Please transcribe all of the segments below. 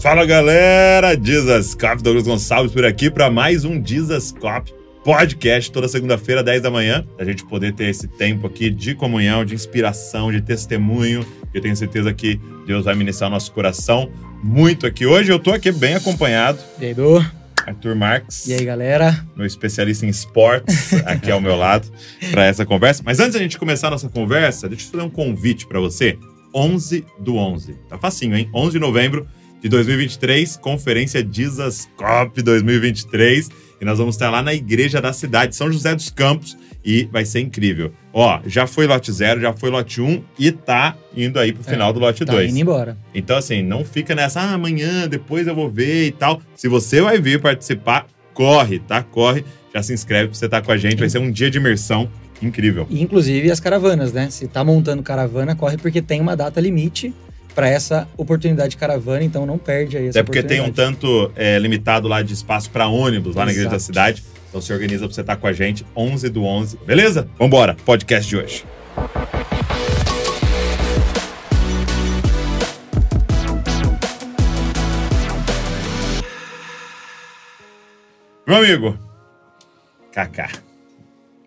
Fala galera, Dizascope, Douglas Gonçalves por aqui para mais um Dizascope podcast toda segunda-feira, 10 da manhã, a gente poder ter esse tempo aqui de comunhão, de inspiração, de testemunho. Eu tenho certeza que Deus vai ministrar o nosso coração muito aqui. Hoje eu tô aqui bem acompanhado. E aí, Du? Arthur Marques. E aí, galera? Meu especialista em esportes aqui ao meu lado para essa conversa. Mas antes da gente começar a nossa conversa, deixa eu fazer um convite para você. 11 do 11. Tá facinho, hein? 11 de novembro de 2023, Conferência Dizascope 2023. E nós vamos estar lá na igreja da cidade, São José dos Campos, e vai ser incrível. Ó, já foi lote 0, já foi lote 1 um, e tá indo aí pro final é, do lote 2. Tá indo embora. Então, assim, não fica nessa, ah, amanhã, depois eu vou ver e tal. Se você vai vir participar, corre, tá? Corre, já se inscreve pra você estar tá com a gente. Vai ser um dia de imersão incrível. E, inclusive as caravanas, né? Se tá montando caravana, corre porque tem uma data limite para essa oportunidade de caravana, então não perde aí essa É porque tem um tanto é, limitado lá de espaço para ônibus lá Exato. na igreja da cidade. Então se organiza para você estar tá com a gente 11 do 11, beleza? Vambora, podcast de hoje. Meu amigo, Kaká.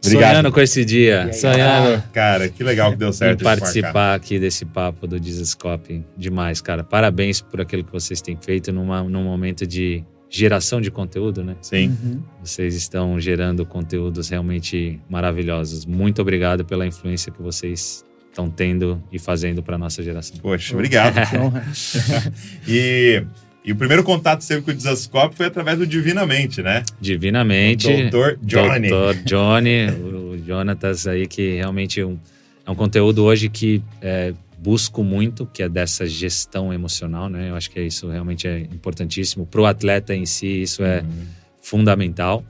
Obrigado. Sonhando com esse dia. Aí, Sonhando. Cara, que legal que deu certo. E participar aqui desse papo do Dizascope. Demais, cara. Parabéns por aquilo que vocês têm feito numa, num momento de geração de conteúdo, né? Sim. Uhum. Vocês estão gerando conteúdos realmente maravilhosos. Muito obrigado pela influência que vocês estão tendo e fazendo para nossa geração. Poxa, obrigado. e e o primeiro contato seu com o Desascope foi através do Divinamente, né? Divinamente. O Doutor Johnny. Doutor Johnny, o Jonatas aí, que realmente é um, é um conteúdo hoje que é, busco muito, que é dessa gestão emocional, né? Eu acho que isso realmente é importantíssimo. Para o atleta em si, isso é uhum. fundamental.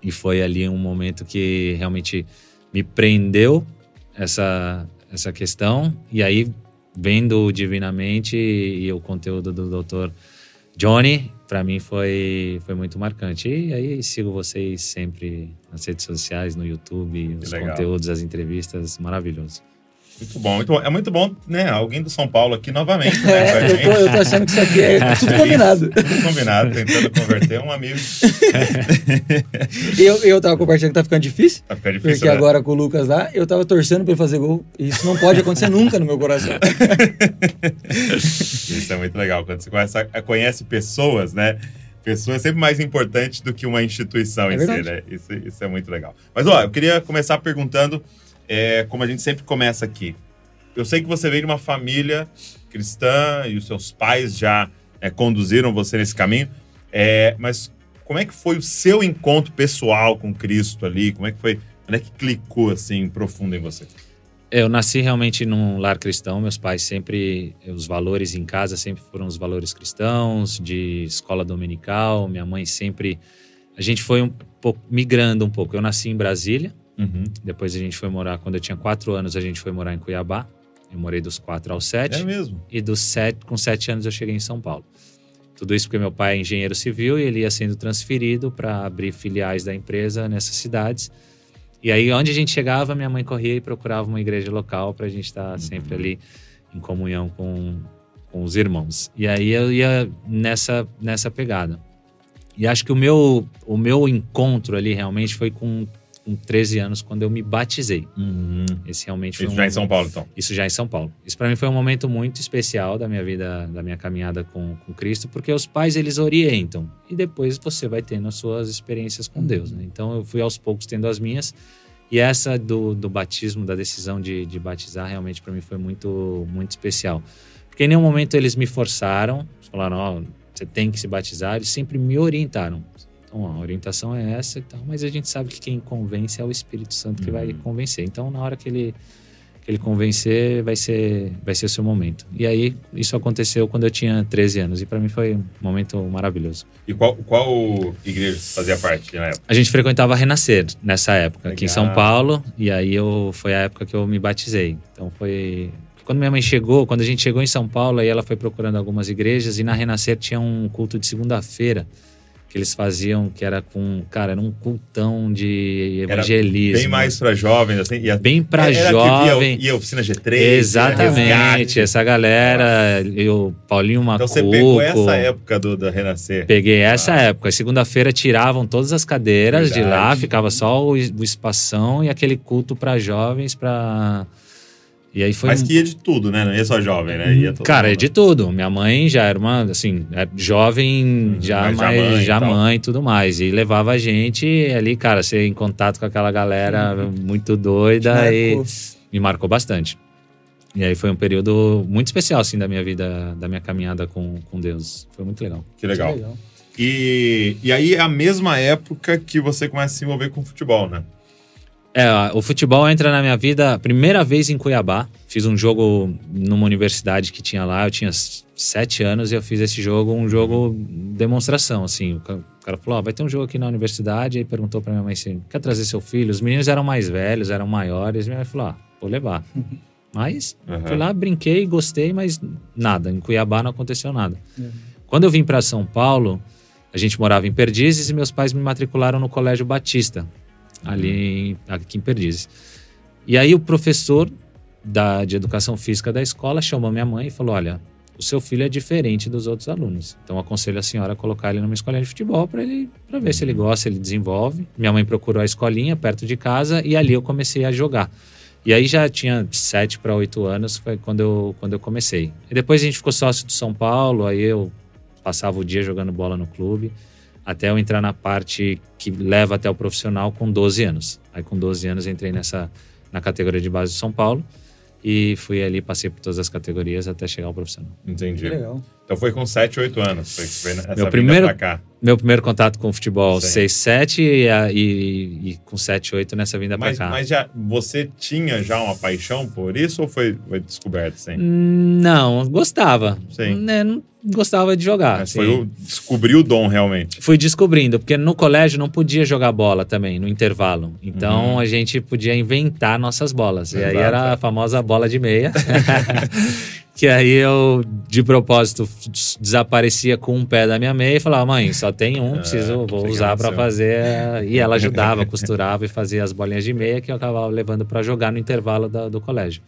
E foi ali um momento que realmente me prendeu essa, essa questão. E aí, vendo divinamente e o conteúdo do doutor Johnny, para mim foi, foi muito marcante. E aí sigo vocês sempre nas redes sociais, no YouTube, os conteúdos, as entrevistas, maravilhoso. Muito bom, muito bom. É muito bom, né? Alguém do São Paulo aqui novamente, né? É, eu, tô, eu, tô, achando que isso aqui é tudo combinado. tudo combinado, tentando converter um amigo. eu, eu tava compartilhando que tá ficando difícil. Tá ficando difícil. Porque né? agora com o Lucas lá, eu tava torcendo pra ele fazer gol. E isso não pode acontecer nunca no meu coração. isso é muito legal. Quando você conhece, conhece pessoas, né? Pessoa é sempre mais importante do que uma instituição é em si, né? Isso, isso é muito legal. Mas, ó, eu queria começar perguntando é, como a gente sempre começa aqui. Eu sei que você veio de uma família cristã e os seus pais já é, conduziram você nesse caminho, é, mas como é que foi o seu encontro pessoal com Cristo ali? Como é que foi? Como é que clicou assim profundo em você? Eu nasci realmente num lar cristão. Meus pais sempre, os valores em casa sempre foram os valores cristãos, de escola dominical. Minha mãe sempre, a gente foi um pouco migrando um pouco. Eu nasci em Brasília, Uhum. Depois a gente foi morar, quando eu tinha quatro anos, a gente foi morar em Cuiabá. Eu morei dos quatro aos sete. É mesmo? E dos sete, com sete anos eu cheguei em São Paulo. Tudo isso porque meu pai é engenheiro civil e ele ia sendo transferido para abrir filiais da empresa nessas cidades. E aí, onde a gente chegava, minha mãe corria e procurava uma igreja local para a gente estar tá uhum. sempre ali em comunhão com, com os irmãos. E aí eu ia nessa, nessa pegada. E acho que o meu, o meu encontro ali realmente foi com com 13 anos quando eu me batizei. Uhum. Esse realmente foi Isso um já em São Paulo, então? Isso já em São Paulo. Isso para mim foi um momento muito especial da minha vida, da minha caminhada com, com Cristo, porque os pais eles orientam e depois você vai tendo as suas experiências com Deus. Né? Então eu fui aos poucos tendo as minhas e essa do, do batismo, da decisão de, de batizar, realmente para mim foi muito, muito especial. Porque em nenhum momento eles me forçaram, falaram, ó, oh, você tem que se batizar, eles sempre me orientaram. Então, a orientação é essa e tal, mas a gente sabe que quem convence é o Espírito Santo que uhum. vai convencer. Então, na hora que ele, que ele convencer, vai ser, vai ser o seu momento. E aí, isso aconteceu quando eu tinha 13 anos, e para mim foi um momento maravilhoso. E qual, qual igreja fazia parte na época? A gente frequentava Renascer nessa época, Legal. aqui em São Paulo, e aí eu, foi a época que eu me batizei. Então, foi quando minha mãe chegou, quando a gente chegou em São Paulo, aí ela foi procurando algumas igrejas e na Renascer tinha um culto de segunda-feira que eles faziam, que era com, cara, era um cultão de evangelismo. Bem mais para jovens, assim. Ia, bem para jovem. Ia, ia oficina G3. Exatamente, essa galera, eu, Paulinho Macuco. Então você pegou essa época do, do Renascer. Peguei essa ah. época. Segunda-feira tiravam todas as cadeiras Verdade. de lá, ficava só o, o espação e aquele culto para jovens, para e aí foi Mas que ia de tudo, né? Não ia só jovem, né? Ia Cara, é de tudo. Minha mãe já era uma, assim, é jovem, uhum, já, mas já mãe, já mãe e tudo mais. E levava a gente ali, cara, ser em contato com aquela galera uhum. muito doida e me marcou bastante. E aí foi um período muito especial, assim, da minha vida, da minha caminhada com, com Deus. Foi muito legal. Que legal. Que legal. E, e aí é a mesma época que você começa a se envolver com futebol, né? É, o futebol entra na minha vida primeira vez em Cuiabá. Fiz um jogo numa universidade que tinha lá, eu tinha sete anos e eu fiz esse jogo, um jogo demonstração, assim. O cara falou, oh, vai ter um jogo aqui na universidade, aí perguntou pra minha mãe se quer trazer seu filho? Os meninos eram mais velhos, eram maiores, minha mãe falou, ah, vou levar. Mas uhum. fui lá, brinquei, gostei, mas nada, em Cuiabá não aconteceu nada. Uhum. Quando eu vim para São Paulo, a gente morava em Perdizes e meus pais me matricularam no Colégio Batista, ali aqui em Perdizes. E aí o professor da, de educação física da escola chamou minha mãe e falou: Olha, o seu filho é diferente dos outros alunos. Então aconselho a senhora a colocar ele numa escolinha de futebol para ele para ver se ele gosta, se ele desenvolve. Minha mãe procurou a escolinha perto de casa e ali eu comecei a jogar. E aí já tinha sete para oito anos, foi quando eu, quando eu comecei. E depois a gente ficou sócio do São Paulo, aí eu passava o dia jogando bola no clube até eu entrar na parte que leva até o profissional com 12 anos. Aí com 12 anos entrei nessa na categoria de base de São Paulo e fui ali, passei por todas as categorias até chegar ao profissional. Entendi. Legal. Então foi com 7, 8 anos, foi, foi essa meu primeiro, cá. Meu primeiro contato com o futebol, 6, 7 e, e, e, com 7, 8 nessa vinda para cá. Mas já, você tinha já uma paixão por isso ou foi, foi descoberto? Sim? Não, gostava. Sim. Né, não, gostava de jogar. Mas foi o, descobriu o dom realmente. Fui descobrindo, porque no colégio não podia jogar bola também, no intervalo. Então uhum. a gente podia inventar nossas bolas. Exato. E aí era a famosa bola de meia. que aí eu, de propósito, desaparecia com um pé da minha meia e falava, mãe, só tem um, preciso, ah, vou usar para fazer. E ela ajudava, costurava e fazia as bolinhas de meia que eu acabava levando para jogar no intervalo da, do colégio.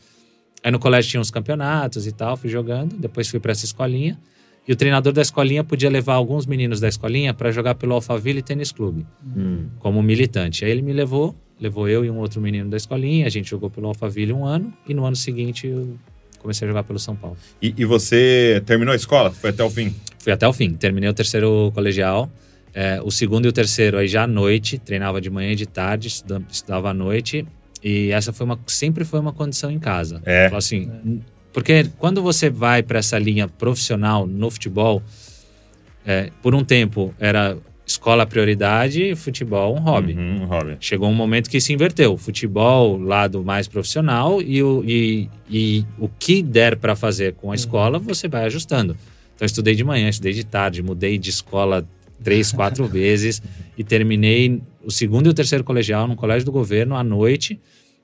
Aí no colégio tinha uns campeonatos e tal, fui jogando, depois fui para essa escolinha. E o treinador da escolinha podia levar alguns meninos da escolinha para jogar pelo Alphaville Tênis Clube, hum. como militante. Aí ele me levou, levou eu e um outro menino da escolinha, a gente jogou pelo Alphaville um ano, e no ano seguinte eu comecei a jogar pelo São Paulo. E, e você terminou a escola? Foi até o fim? Fui até o fim. Terminei o terceiro colegial. É, o segundo e o terceiro aí já à noite, treinava de manhã e de tarde, estudava, estudava à noite. E essa foi uma, sempre foi uma condição em casa. É. Assim, é porque quando você vai para essa linha profissional no futebol, é, por um tempo era escola prioridade, futebol um hobby. Uhum, um hobby. Chegou um momento que se inverteu. Futebol, lado mais profissional, e o, e, e o que der para fazer com a uhum. escola, você vai ajustando. Então, estudei de manhã, estudei de tarde, mudei de escola três, quatro vezes e terminei o segundo e o terceiro colegial no colégio do governo à noite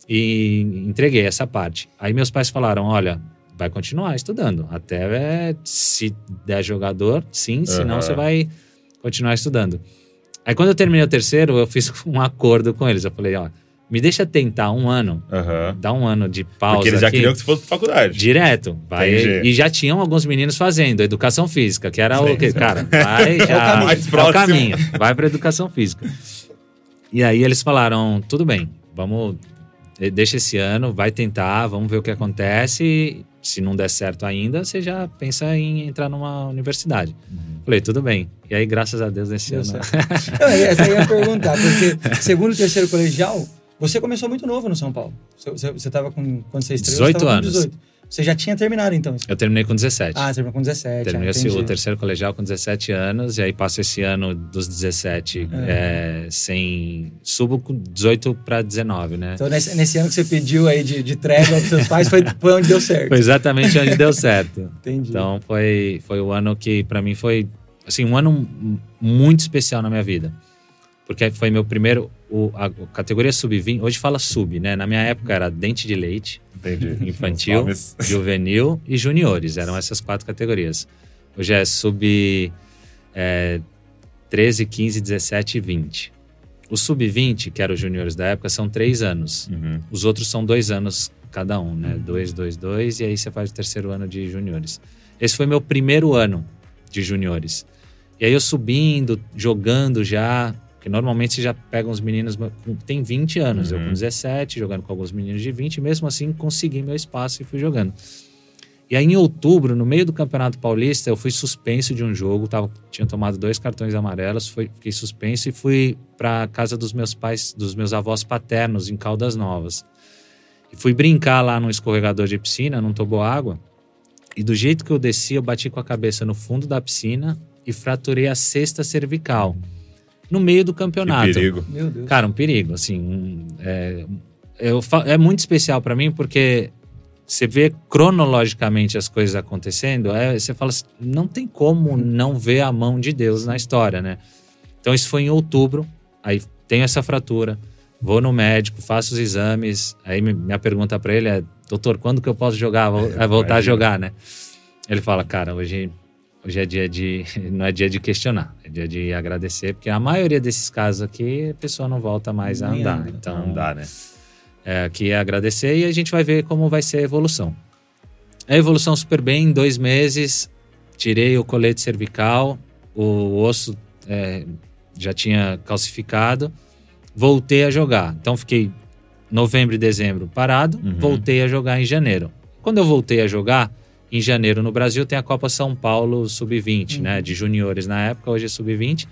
e entreguei essa parte. Aí meus pais falaram: olha, vai continuar estudando. Até se der jogador, sim, uhum. senão você vai continuar estudando. Aí quando eu terminei o terceiro, eu fiz um acordo com eles. Eu falei, ó, me deixa tentar um ano, uhum. dá um ano de pausa. Porque eles já aqui, queriam que você fosse pra faculdade. Direto. Vai, e já tinham alguns meninos fazendo educação física, que era Sim. o que, cara, vai já. é o caminho. É o caminho. Vai pra educação física. E aí eles falaram: tudo bem, vamos. Deixa esse ano, vai tentar, vamos ver o que acontece se não der certo ainda, você já pensa em entrar numa universidade. Uhum. Falei, tudo bem. E aí, graças a Deus, nesse Deu ano. não, essa eu ia perguntar, porque segundo e terceiro colegial, você começou muito novo no São Paulo. Você estava com. Quando você estreou, 18 anos. 18. Você já tinha terminado, então? Eu terminei com 17. Ah, terminou com 17. Terminei ah, o terceiro colegial com 17 anos, e aí passo esse ano dos 17 é. É, sem. Subo com 18 para 19, né? Então, nesse, nesse, ano que você pediu aí de, de trégua aos seus pais, foi, foi onde deu certo. Foi exatamente onde deu certo. Entendi. Então, foi, foi o ano que, para mim, foi assim, um ano muito especial na minha vida. Porque foi meu primeiro. O, a, categoria sub-20, hoje fala sub, né? Na minha época era dente de leite. Entendi. Infantil, juvenil e juniores. Eram essas quatro categorias. Hoje é sub é, 13, 15, 17 e 20. O sub-20, que eram os juniores da época, são três anos. Uhum. Os outros são dois anos cada um, né? Dois, dois, dois, e aí você faz o terceiro ano de juniores. Esse foi meu primeiro ano de juniores. E aí eu subindo, jogando já, porque normalmente você já pega uns meninos tem 20 anos, eu Uhum. com 17, jogando com alguns meninos de 20, e mesmo assim consegui meu espaço e fui jogando. E aí em outubro, no meio do Campeonato Paulista, eu fui suspenso de um jogo, tava, tinha tomado dois cartões amarelos, fui, fiquei suspenso e fui para casa dos meus pais, dos meus avós paternos em Caldas Novas. E fui brincar lá no escorregador de piscina, num toboágua. E do jeito que eu desci, eu bati com a cabeça no fundo da piscina e fraturei a cesta cervical. No meio do Que campeonato. perigo. Meu Deus. Cara, um perigo, assim. um- é, eu é muito especial pra mim porque você vê cronologicamente as coisas acontecendo, é, você fala assim, não tem como não ver a mão de Deus na história, né? Então isso foi em outubro, aí tenho essa fratura, vou no médico, faço os exames, aí mi- minha pergunta pra ele é, doutor, quando que eu posso jogar, Vou- é, voltar a jogar, né? Ele fala, cara, hoje Hoje é dia de. Não é dia de questionar, é dia de agradecer, porque a maioria desses casos aqui a pessoa não volta mais a andar. anda. Então, Não dá, né? é, aqui é agradecer e a gente vai ver como vai ser a evolução. A evolução super bem, em dois meses, tirei o colete cervical, o osso é, já tinha calcificado, voltei a jogar. Então fiquei novembro e dezembro parado, Uhum. voltei a jogar em janeiro. Quando eu voltei a jogar, em janeiro no Brasil tem a Copa São Paulo Sub-20, Uhum. né? De juniores na época, hoje é Sub-20.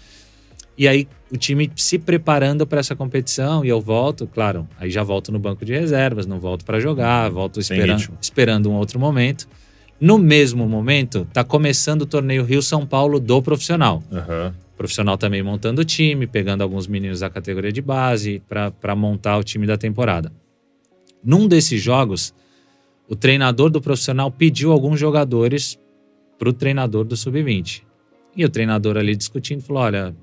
E aí o time se preparando para essa competição e eu volto, claro, aí já volto no banco de reservas, não volto para jogar, volto Sem esperando, esperando um outro momento. No mesmo momento, tá começando o torneio Rio São Paulo do profissional. Aham. O profissional também montando o time, pegando alguns meninos da categoria de base para montar o time da temporada. Num desses jogos, o treinador do profissional pediu alguns jogadores para o treinador do sub-20. E o treinador ali discutindo falou: olha,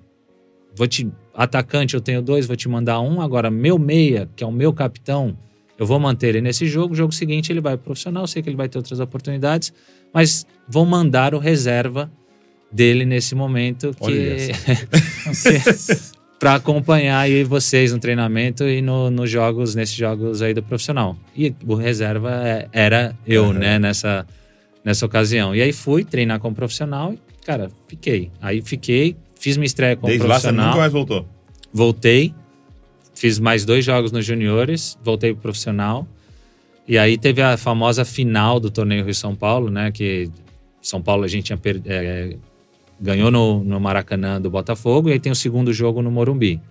vou te atacante eu tenho dois, vou te mandar um. Agora meu meia, que é o meu capitão, eu vou manter ele nesse jogo. Jogo seguinte ele vai pro profissional, sei que ele vai ter outras oportunidades, mas vou mandar o reserva dele nesse momento que para acompanhar aí vocês no treinamento e no- nos jogos, nesses jogos aí do profissional. E o reserva é- era eu, Uhum. né, nessa, nessa ocasião. E aí fui treinar como profissional e, cara, fiquei. Aí fiquei, fiz minha estreia como Desde lá você profissional, nunca mais voltou. voltei, fiz mais dois jogos nos juniores, voltei pro profissional. E aí teve a famosa final do torneio Rio São Paulo, né, que São Paulo a gente tinha per- é, ganhou no, no Maracanã do Botafogo e aí tem o segundo jogo no Morumbi.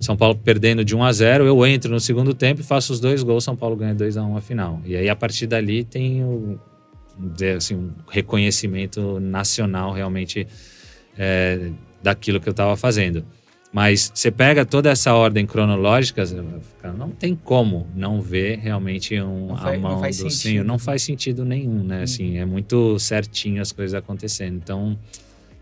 São Paulo perdendo de 1 a 0, eu entro no segundo tempo e faço os dois gols, São Paulo ganha 2 a 1 a final. E aí a partir dali tem o dizer assim, um reconhecimento nacional realmente é, daquilo que eu estava fazendo. Mas você pega toda essa ordem cronológica, não tem como não ver realmente um, Não a faz- não mão do sentido. senhor. Não faz sentido nenhum, né? Assim, é muito certinho as coisas acontecendo. Então,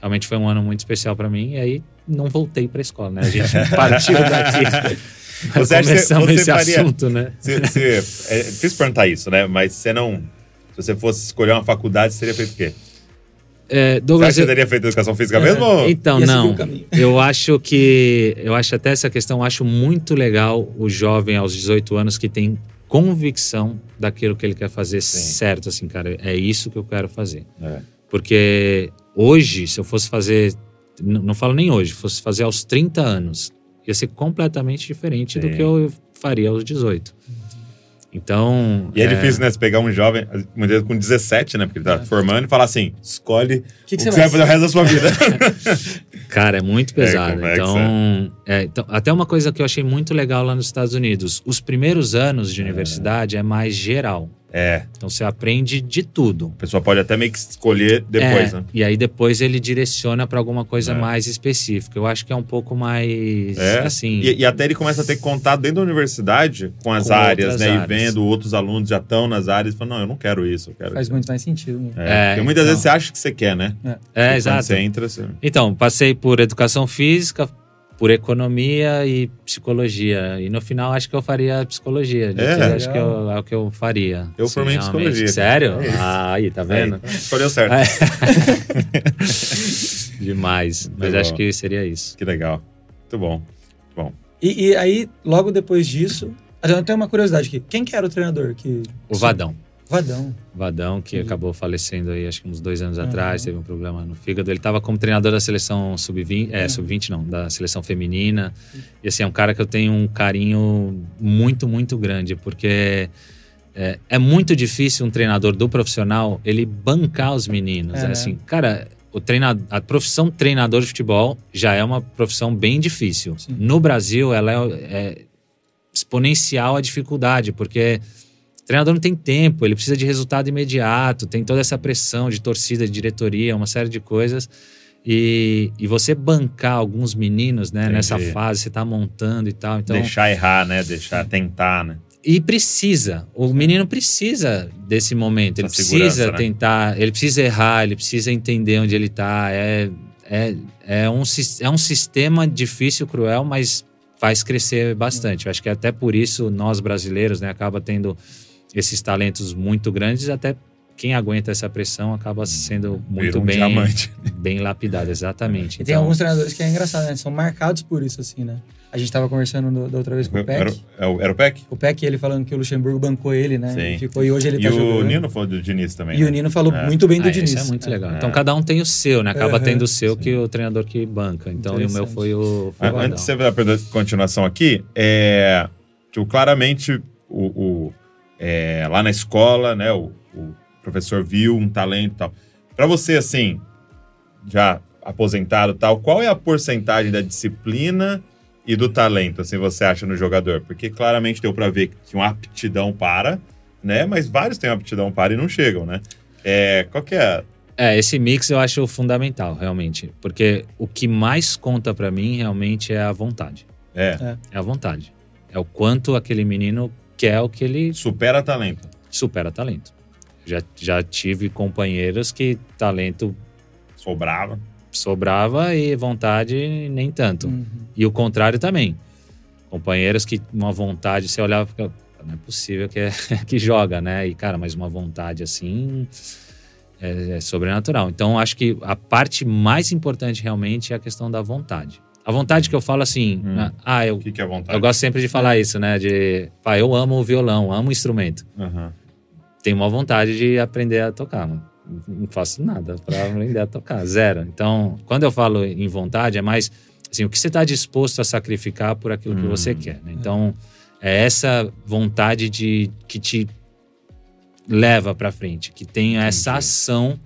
realmente foi um ano muito especial para mim. E aí não voltei para a escola, né? A gente partiu daqui. Você acha que Começamos você esse faria- assunto, né? Você, você- é difícil perguntar isso, né? Mas você não. Se você fosse escolher uma faculdade, você teria feito o quê? É, Você Douglas, acha que eu- você teria feito educação física mesmo? ou- Então, Ia não. Eu acho que. Eu acho até essa questão, eu acho muito legal o jovem aos 18 anos que tem convicção daquilo que ele quer fazer Sim. certo, assim, cara. É isso que eu quero fazer. É. Porque hoje, se eu fosse fazer. n- Não falo nem hoje, fosse fazer aos 30 anos, ia ser completamente diferente do Sim. que eu faria aos 18. Então. E é, difícil, né? Você pegar um jovem, muitas vezes com 17, né? Porque ele tá É. formando, e falar assim: escolhe O que, o que que você vai fazer o resto da sua vida. Cara, é muito pesado. complexo, então, é, então, até uma coisa que eu achei muito legal lá nos Estados Unidos: os primeiros anos de universidade é mais geral. É. Então você aprende de tudo. A pessoa pode até meio que escolher depois, É, né? E aí depois ele direciona para alguma coisa É. mais específica. Eu acho que é um pouco mais É. assim. E, e até ele começa a ter contato dentro da universidade com as Com áreas, né? áreas. E vendo outros alunos já estão nas áreas e falando, não, eu não quero isso, eu quero Faz isso. muito mais sentido. Né? É, É, porque muitas então. vezes você acha que você quer, né? É, Quando exato. você entra, você... Então, passei por educação física, por economia e psicologia. E no final acho que eu faria psicologia. É, acho que eu, é o que eu faria. Eu Sim, formei psicologia. Sério? É ah, aí, tá vendo? Aí, escolheu certo. Demais. Mas acho que seria isso. Que legal. Muito bom. Muito bom. E, e, aí, logo depois disso, eu tenho uma curiosidade aqui. Quem que era o treinador? Que... O Vadão. Vadão. Vadão, que uhum. acabou falecendo aí, acho que uns dois anos uhum. atrás, teve um problema no fígado. Ele estava como treinador da seleção sub-20, é, uhum. sub-20 não, da seleção feminina. E assim, é um cara que eu tenho um carinho muito, muito grande, porque é, é muito difícil um treinador do profissional ele bancar os meninos. É, assim, cara, o treinador, a profissão treinador de futebol já é uma profissão bem difícil. Sim. No Brasil, ela é, é exponencial a dificuldade, porque treinador não tem tempo, ele precisa de resultado imediato, tem toda essa pressão de torcida, de diretoria, uma série de coisas. E, e você bancar alguns meninos, né, Entendi. nessa fase, você tá montando e tal. Então, deixar errar, né? Deixar tentar, né? E precisa. O menino precisa desse momento. Ele precisa né? tentar, ele precisa errar, ele precisa entender onde ele tá. É, é, é, um, é um sistema difícil, cruel, mas faz crescer bastante. Eu acho que até por isso nós brasileiros, né, acaba tendo esses talentos muito grandes, até quem aguenta essa pressão acaba sendo muito um bem, diamante. bem lapidado, exatamente. E então, tem alguns treinadores que é engraçado, né? São marcados por isso, assim, né? A gente estava conversando do, da outra vez com o Peck. Era, é era, o Peck? O Peck, ele falando que o Luxemburgo bancou ele, né? Sim. E, ficou, e hoje ele e tá o jogando. Nino falou do Diniz também. E né? o Nino falou é. muito bem do ah, Diniz. Isso é muito legal. Então cada um tem o seu, né? Acaba uhum. tendo o seu Sim. que o treinador que banca. Então o meu foi o. Foi Antes de você dar a continuação aqui, é. Tipo, claramente o, o é, lá na escola, né? O, o professor viu um talento e tal. Para você, assim, já aposentado tal, qual é a porcentagem da disciplina e do talento, assim, você acha no jogador? Porque claramente deu para ver que tinha uma aptidão para, né? Mas vários têm uma aptidão para e não chegam, né? É, qual que é? É, esse mix eu acho fundamental, realmente. Porque o que mais conta para mim, realmente, é a vontade. É. é. É a vontade. É o quanto aquele menino quer o que ele... Supera talento. Supera talento. Já, já tive companheiros que talento... Sobrava sobrava e vontade nem tanto. Uhum. E o contrário também. Companheiros que uma vontade, você olhava e não é possível que, é, que joga, né? E, cara, mas uma vontade assim é, é, sobrenatural. Então, acho que a parte mais importante realmente é a questão da vontade. A vontade que eu falo assim, hum. Né? ah, eu, que que é vontade? eu gosto sempre de falar isso, né? De, pá, eu amo o violão, amo o instrumento. Uhum. Tenho uma vontade de aprender a tocar, mano não faço nada para aprender a tocar, zero. Então, quando eu falo em vontade, é mais assim, o que você está disposto a sacrificar por aquilo hum, que você hum. quer. Né? Então, é essa vontade de que te leva para frente, que tem essa ação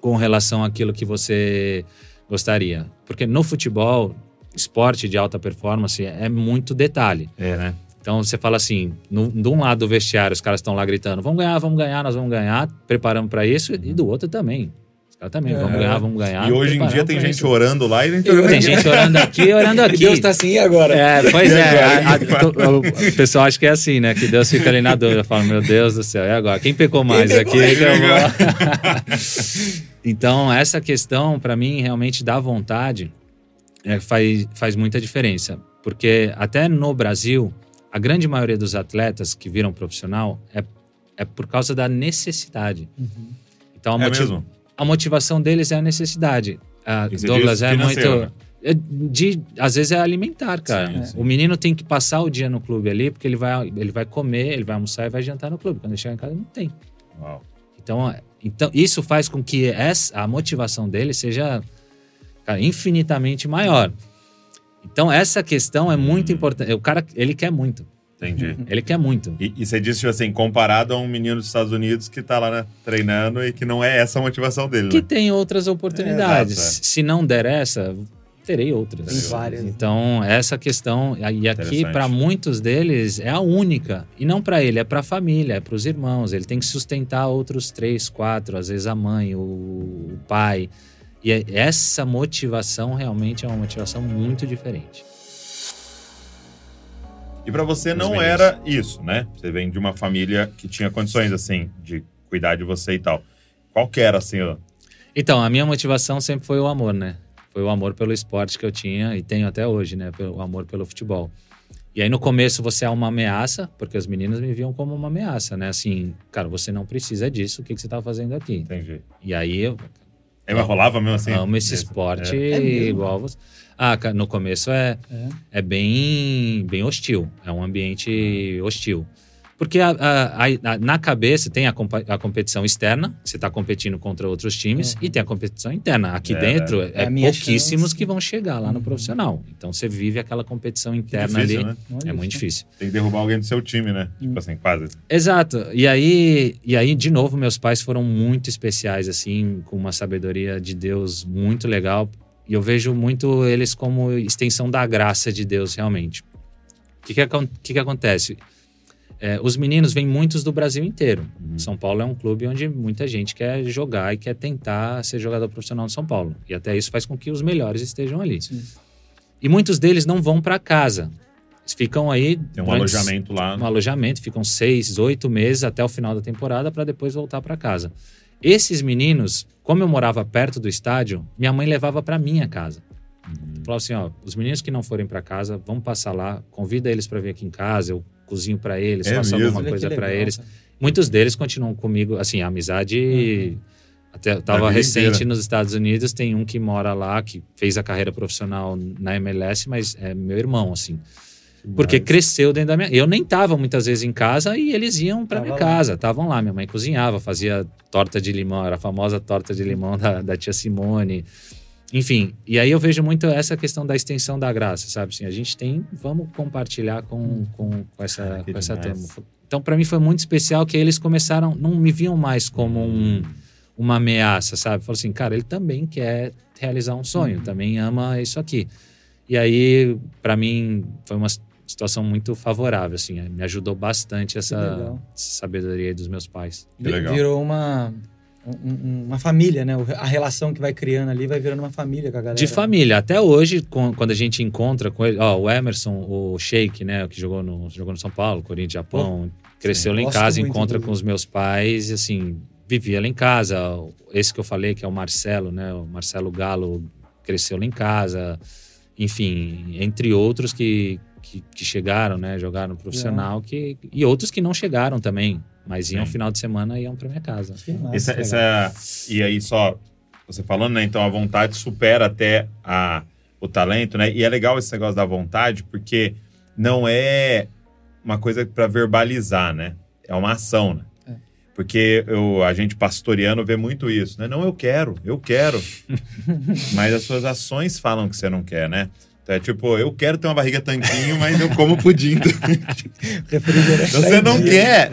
com relação àquilo que você gostaria. Porque no futebol, esporte de alta performance é muito detalhe. É, né? Então você fala assim, no, de um lado do vestiário, os caras estão lá gritando: vamos ganhar, vamos ganhar, nós vamos ganhar, preparando para isso, e do outro também. Os caras também, é. vamos ganhar, vamos ganhar. E hoje em dia tem gente isso. orando lá e gente orando Tem gente orando aqui e orando aqui. Deus está assim agora. É, pois é. A, a, o, o, pessoal acha que é assim, né? Que Deus fica ali na dúvida. Fala, meu Deus do céu, e agora? Quem pecou mais Quem aqui? então, essa questão, para mim, realmente dá vontade, é, faz, faz muita diferença. Porque até no Brasil a grande maioria dos atletas que viram profissional é, é por causa da necessidade. Uhum. Então, a, é mesmo? a motivação deles é a necessidade. A Douglas é muito. É de, às vezes é alimentar, cara. Sim, sim. O menino tem que passar o dia no clube ali, porque ele vai, ele vai comer, ele vai almoçar e vai jantar no clube. Quando ele chegar em casa, não tem. Uau. Então, então, isso faz com que essa, a motivação dele seja cara, infinitamente maior. Então, essa questão é muito hum. importante. O cara, ele quer muito. Entendi. Ele quer muito. E, e você disse, tipo assim, comparado a um menino dos Estados Unidos que tá lá né, treinando e que não é essa a motivação dele, Que né? tem outras oportunidades. É, exato, é. Se não der essa, terei outras. Tem várias. Então, essa questão, e aqui para muitos deles é a única. E não para ele, é para a família, é para os irmãos. Ele tem que sustentar outros três, quatro, às vezes a mãe, o, o pai. E é, essa motivação realmente é uma motivação muito diferente. E para você não era isso, né? Você vem de uma família que tinha condições assim de cuidar de você e tal. Qual que era assim? Ó? Então, a minha motivação sempre foi o amor, né? Foi o amor pelo esporte que eu tinha e tenho até hoje, né? O amor pelo futebol. E aí no começo você é uma ameaça, porque as meninas me viam como uma ameaça, né? Assim, cara, você não precisa disso, o que, que você tá fazendo aqui? Entendi. E aí eu. É, mas rolava mesmo assim? Amo esse esporte É igual você. Ah, no começo é, É. é bem, bem hostil. É um ambiente hostil. Porque a- a- a- na cabeça tem a, competição externa, você está competindo contra outros times, Uhum. e tem a competição interna. Aqui É, dentro é é, pouquíssimos chance. que vão chegar lá no Uhum. profissional. Então você vive aquela competição interna Difícil, ali. né? Olha É muito difícil. Tem que derrubar alguém do seu time, né? Hum. Tipo assim, quase. Exato. E aí, e aí, de novo, meus pais foram muito especiais, assim, com uma sabedoria de Deus muito legal. E eu vejo muito eles como extensão da graça de Deus, realmente. O que, que, que, que acontece? É, os meninos vêm muitos do Brasil inteiro. Uhum. São Paulo é um clube onde muita gente quer jogar e quer tentar ser jogador profissional de São Paulo. E até isso faz com que os melhores estejam ali. Sim. E muitos deles não vão para casa. Eles ficam aí. Tem um durante- alojamento lá. um alojamento, ficam seis, oito meses até o final da temporada para depois voltar para casa. Esses meninos, como eu morava perto do estádio, minha mãe levava para minha casa. Uhum. Falava assim, ó, os meninos que não forem para casa, vamos passar lá, convida eles para vir aqui em casa, eu cozinho para eles, É faço mesmo? alguma coisa para eles. Muitos deles continuam comigo, assim, a amizade Uhum. até eu tava recente inteira. nos Estados Unidos, tem um que mora lá, que fez a carreira profissional na MLS, mas é meu irmão, assim. Porque Mas- cresceu dentro da minha. Eu nem tava muitas vezes em casa e eles iam para minha lá. casa, estavam lá. Minha mãe cozinhava, fazia torta de limão, era a famosa torta de limão da, da tia Simone. Enfim, e aí eu vejo muito essa questão da extensão da graça, sabe? Assim, a gente tem, vamos compartilhar com, com, com essa, com essa turma. Então, para mim foi muito especial que eles começaram, não me viam mais como um, uma ameaça, sabe? Falou assim, cara, ele também quer realizar um sonho, Uhum. também ama isso aqui. E aí, para mim, foi uma situação muito favorável, assim, me ajudou bastante essa, sabedoria aí dos meus pais. Que legal. Virou uma, um- um- uma família, né? A relação que vai criando ali vai virando uma família com a galera. De família, até hoje, com- quando a gente encontra com ele, ó, o Emerson, o Sheik, né, que jogou no, jogou no São Paulo, Corinthians, Japão, cresceu sim. lá em casa, encontra com os meus pais, e assim, vivia lá em casa. Esse que eu falei, que é o Marcelo, né, o Marcelo Galo, cresceu lá em casa. Enfim, entre outros que, que, que chegaram, né, jogaram profissional, que, e outros que não chegaram também, mas iam Sim. final de semana e iam para minha casa. Que massa, Essa, essa- e aí, só você falando, né? Então a vontade supera até a, o talento, né? E é legal esse negócio da vontade, porque não é uma coisa para verbalizar, né? É uma ação, né? É. Porque eu, a gente pastoreano vê muito isso, né? Não, eu quero, eu quero. mas as suas ações falam que você não quer, né? Então é tipo, eu quero ter uma barriga tanquinho, mas eu como pudim. Refrigerante você não quer.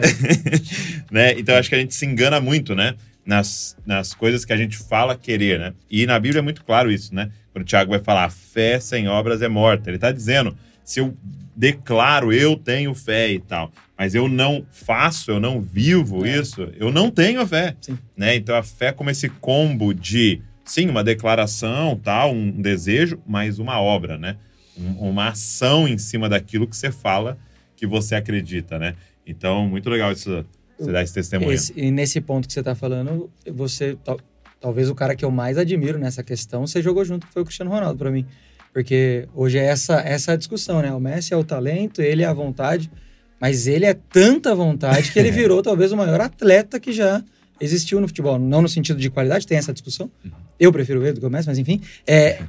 né? Então acho que a gente se engana muito, né? Nas, nas coisas que a gente fala querer, né? E na Bíblia é muito claro isso, né? Quando o Tiago vai falar, fé sem obras é morta. Ele está dizendo, se eu declaro, eu tenho fé e tal, mas eu não faço, eu não vivo É. isso, eu não tenho fé. Sim. Né? Então a fé como esse combo de, sim, uma declaração, tal, um desejo, mas uma obra, né? Um- uma ação em cima daquilo que você fala que você acredita, né? Então, muito legal isso, você dar esse testemunho. Esse- e nesse ponto que você tá falando, você tal- talvez o cara que eu mais admiro nessa questão, você jogou junto, que foi o Cristiano Ronaldo para mim. Porque hoje é essa essa a discussão, né? O Messi é o talento, ele é a vontade, mas ele é tanta vontade que ele virou talvez o maior atleta que já existiu no futebol. Não no sentido de qualidade, tem essa discussão. Eu prefiro ele do que o Messi, mas enfim. É,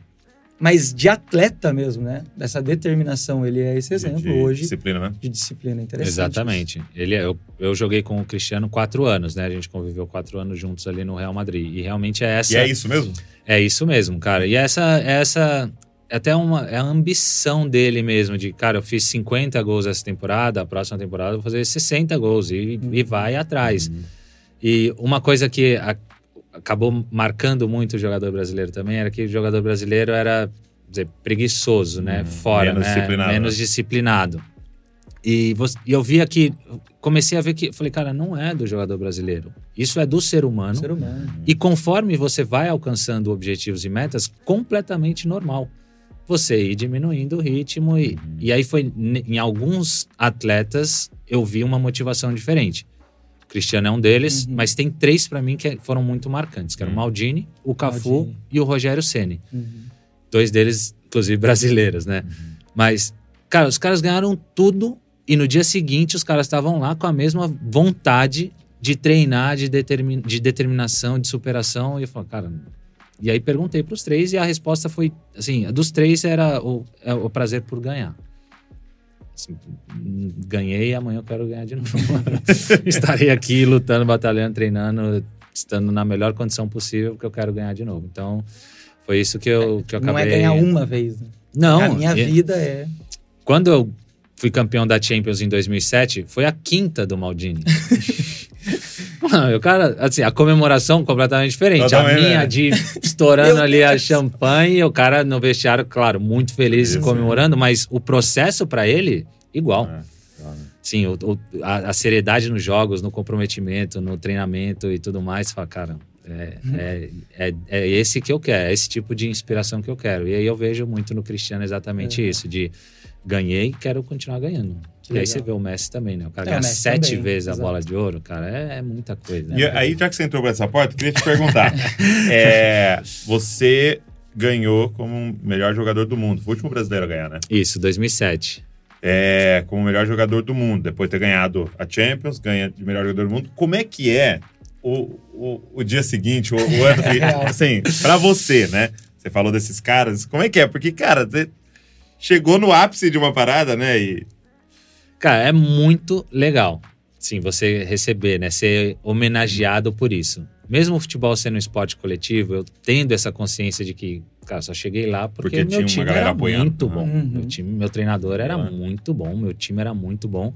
mas de atleta mesmo, né? Dessa determinação, ele é esse exemplo de, hoje Disciplina, né? de disciplina interessante. Exatamente. Ele, é- eu, eu joguei com o Cristiano quatro anos, né? A gente conviveu quatro anos juntos ali no Real Madrid. E realmente é essa. E é isso mesmo? É isso mesmo, cara. E essa, essa é até uma é a ambição dele mesmo de, cara, eu fiz 50 gols essa temporada, a próxima temporada eu vou fazer 60 gols e, e vai atrás. E uma coisa que a- acabou marcando muito o jogador brasileiro também era que o jogador brasileiro era dizer, preguiçoso, né? Hum, Fora, menos né? disciplinado, menos né? disciplinado. E, você- e eu via que comecei a ver que falei, cara, não é do jogador brasileiro. Isso é do ser humano. Ser humano. E conforme você vai alcançando objetivos e metas, completamente normal. Você ir diminuindo o ritmo. E, e aí foi, em alguns atletas, eu vi uma motivação diferente. Cristiano é um deles, Uhum. mas tem três para mim que foram muito marcantes, que eram o Uhum. Maldini, o Cafu Maldini. e o Rogério Ceni. Uhum. Dois deles, inclusive, brasileiros, né? Uhum. Mas, cara, os caras ganharam tudo e no dia seguinte os caras estavam lá com a mesma vontade de treinar, de, determin, de determinação, de superação. E eu falei, cara. E aí perguntei para os três e a resposta foi assim: dos três era o, é o prazer por ganhar. Assim, ganhei, amanhã eu quero ganhar de novo. Estarei aqui lutando, batalhando, treinando, estando na melhor condição possível, porque eu quero ganhar de novo. Então, foi isso que eu, que eu acabei... Não é ganhar uma vez, né? Não. A minha vida é... Quando eu fui campeão da Champions em 2007, foi a quinta do Maldini. Mano, o cara, assim, a comemoração completamente diferente. Totalmente, a minha né? de estourando ali a champanhe, o cara no vestiário, claro, muito feliz Isso, comemorando, mas o processo para ele, igual. É, Sim, o, o, a, a, seriedade nos jogos, no comprometimento, no treinamento e tudo mais, você fala, cara, é, uhum. é, é, é, esse que eu quero, é esse tipo de inspiração que eu quero. E aí eu vejo muito no Cristiano exatamente é. isso, de ganhei, quero continuar ganhando. Que e aí você vê o Messi também, né? O cara é, ganha sete também, vezes exato. a bola de ouro, cara, é, é muita coisa. E aí, já que você entrou por essa porta, eu queria te perguntar. é, você ganhou como melhor jogador do mundo. Foi o último brasileiro a ganhar, né? Isso, 2007. É, como melhor jogador do mundo. Depois de ter ganhado a Champions, ganha de melhor jogador do mundo. Como é que é o, o, o dia seguinte, o, o ano... assim, pra você, né? Você falou desses caras. Como é que é? Porque, cara, você chegou no ápice de uma parada, né? E... Cara, é muito legal. Sim, você receber, né? Ser homenageado por isso. Mesmo o futebol sendo um esporte coletivo, eu tendo essa consciência de que, cara, só cheguei lá porque, porque meu time era apoiando. muito bom. Uhum. Meu, time, meu treinador era uhum. muito bom, meu time era muito bom.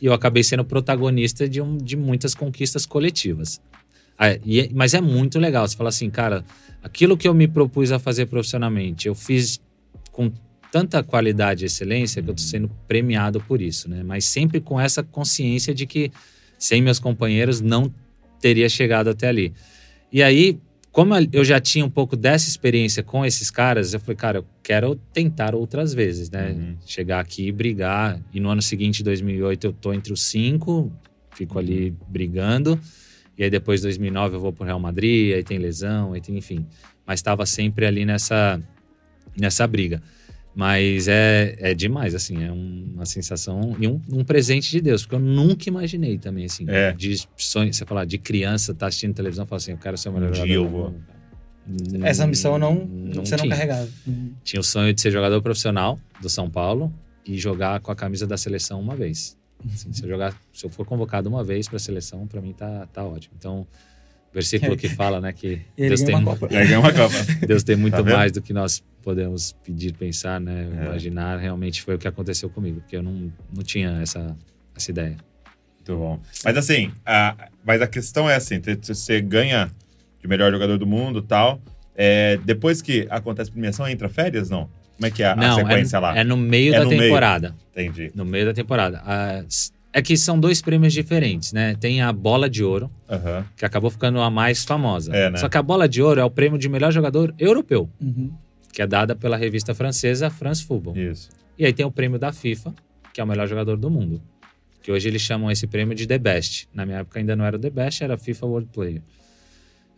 E eu acabei sendo protagonista de, um, de muitas conquistas coletivas. Ah, e, mas é muito legal. Você fala assim, cara, aquilo que eu me propus a fazer profissionalmente, eu fiz com tanta qualidade e excelência que eu estou uhum. sendo premiado por isso, né? Mas sempre com essa consciência de que sem meus companheiros não teria chegado até ali. E aí, como eu já tinha um pouco dessa experiência com esses caras, eu falei, cara, eu quero tentar outras vezes, né? Uhum. Chegar aqui e brigar. E no ano seguinte, 2008, eu tô entre os cinco, fico uhum. ali brigando. E aí depois, 2009, eu vou pro Real Madrid, aí tem lesão, aí tem, enfim. Mas estava sempre ali nessa, nessa briga. Mas é, é demais, assim, é uma sensação e um, um presente de Deus, porque eu nunca imaginei também, assim, é. de sonho, você falar de criança, tá assistindo televisão, falar assim, eu quero ser o melhor um jogador. Dia eu vou. Essa ambição não, não você tinha. não carregava. Tinha o sonho de ser jogador profissional do São Paulo e jogar com a camisa da seleção uma vez. Assim, se eu jogar, se eu for convocado uma vez para a seleção, para mim tá, tá ótimo. Então, versículo que fala, né, que Deus tem, uma Copa. uma Copa. Deus tem muito tá mais do que nós podemos pedir, pensar, né, é. imaginar. Realmente foi o que aconteceu comigo, porque eu não, não tinha essa, essa ideia. Muito bom. Mas assim, a, mas a questão é assim, você ganha de melhor jogador do mundo tal, é, depois que acontece a premiação, entra férias, não? Como é que é a, não, a sequência é, lá? É no meio é da no temporada. Meio. Entendi. No meio da temporada. As, é que são dois prêmios diferentes, né? Tem a bola de ouro, uhum. que acabou ficando a mais famosa. É, né? Só que a bola de ouro é o prêmio de melhor jogador europeu, uhum. que é dada pela revista francesa France Football. Isso. E aí tem o prêmio da FIFA, que é o melhor jogador do mundo. Que hoje eles chamam esse prêmio de The Best. Na minha época ainda não era o The Best, era FIFA World Player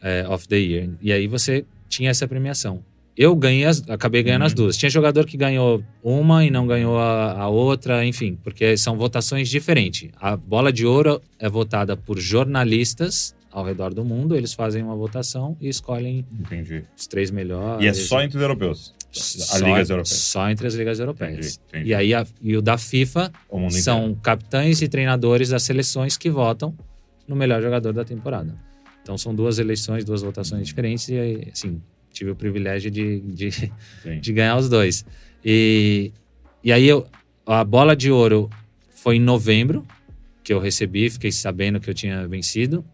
é, of the Year. E aí você tinha essa premiação. Eu ganhei as, acabei ganhando uhum. as duas. Tinha jogador que ganhou uma e não ganhou a, a, outra, enfim, porque são votações diferentes. A bola de ouro é votada por jornalistas ao redor do mundo, eles fazem uma votação e escolhem entendi. os três melhores. E é só entre os europeus? As ligas europeias. Só entre as ligas europeias. Entendi, entendi. E aí a, e o da FIFA o são inteiro. capitães e treinadores das seleções que votam no melhor jogador da temporada. Então são duas eleições, duas votações diferentes e assim, tive o privilégio de, de, de ganhar os dois. E, e aí eu, a bola de ouro foi em novembro que eu recebi, fiquei sabendo que eu tinha vencido.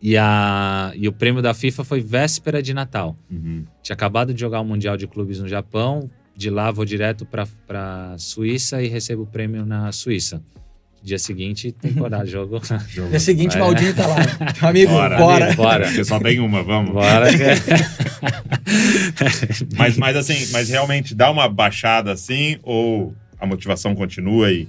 E, a, e o prêmio da FIFA foi véspera de Natal. Uhum. Tinha acabado de jogar o Mundial de Clubes no Japão. De lá vou direto para Suíça e recebo o prêmio na Suíça. Dia seguinte, temporada, jogo. jogo. Dia seguinte, o Maldinho tá lá. Amigo, bora. Bora. bora. Você só tem uma, vamos. Bora. mas, mas assim, mas realmente dá uma baixada assim, ou a motivação continua e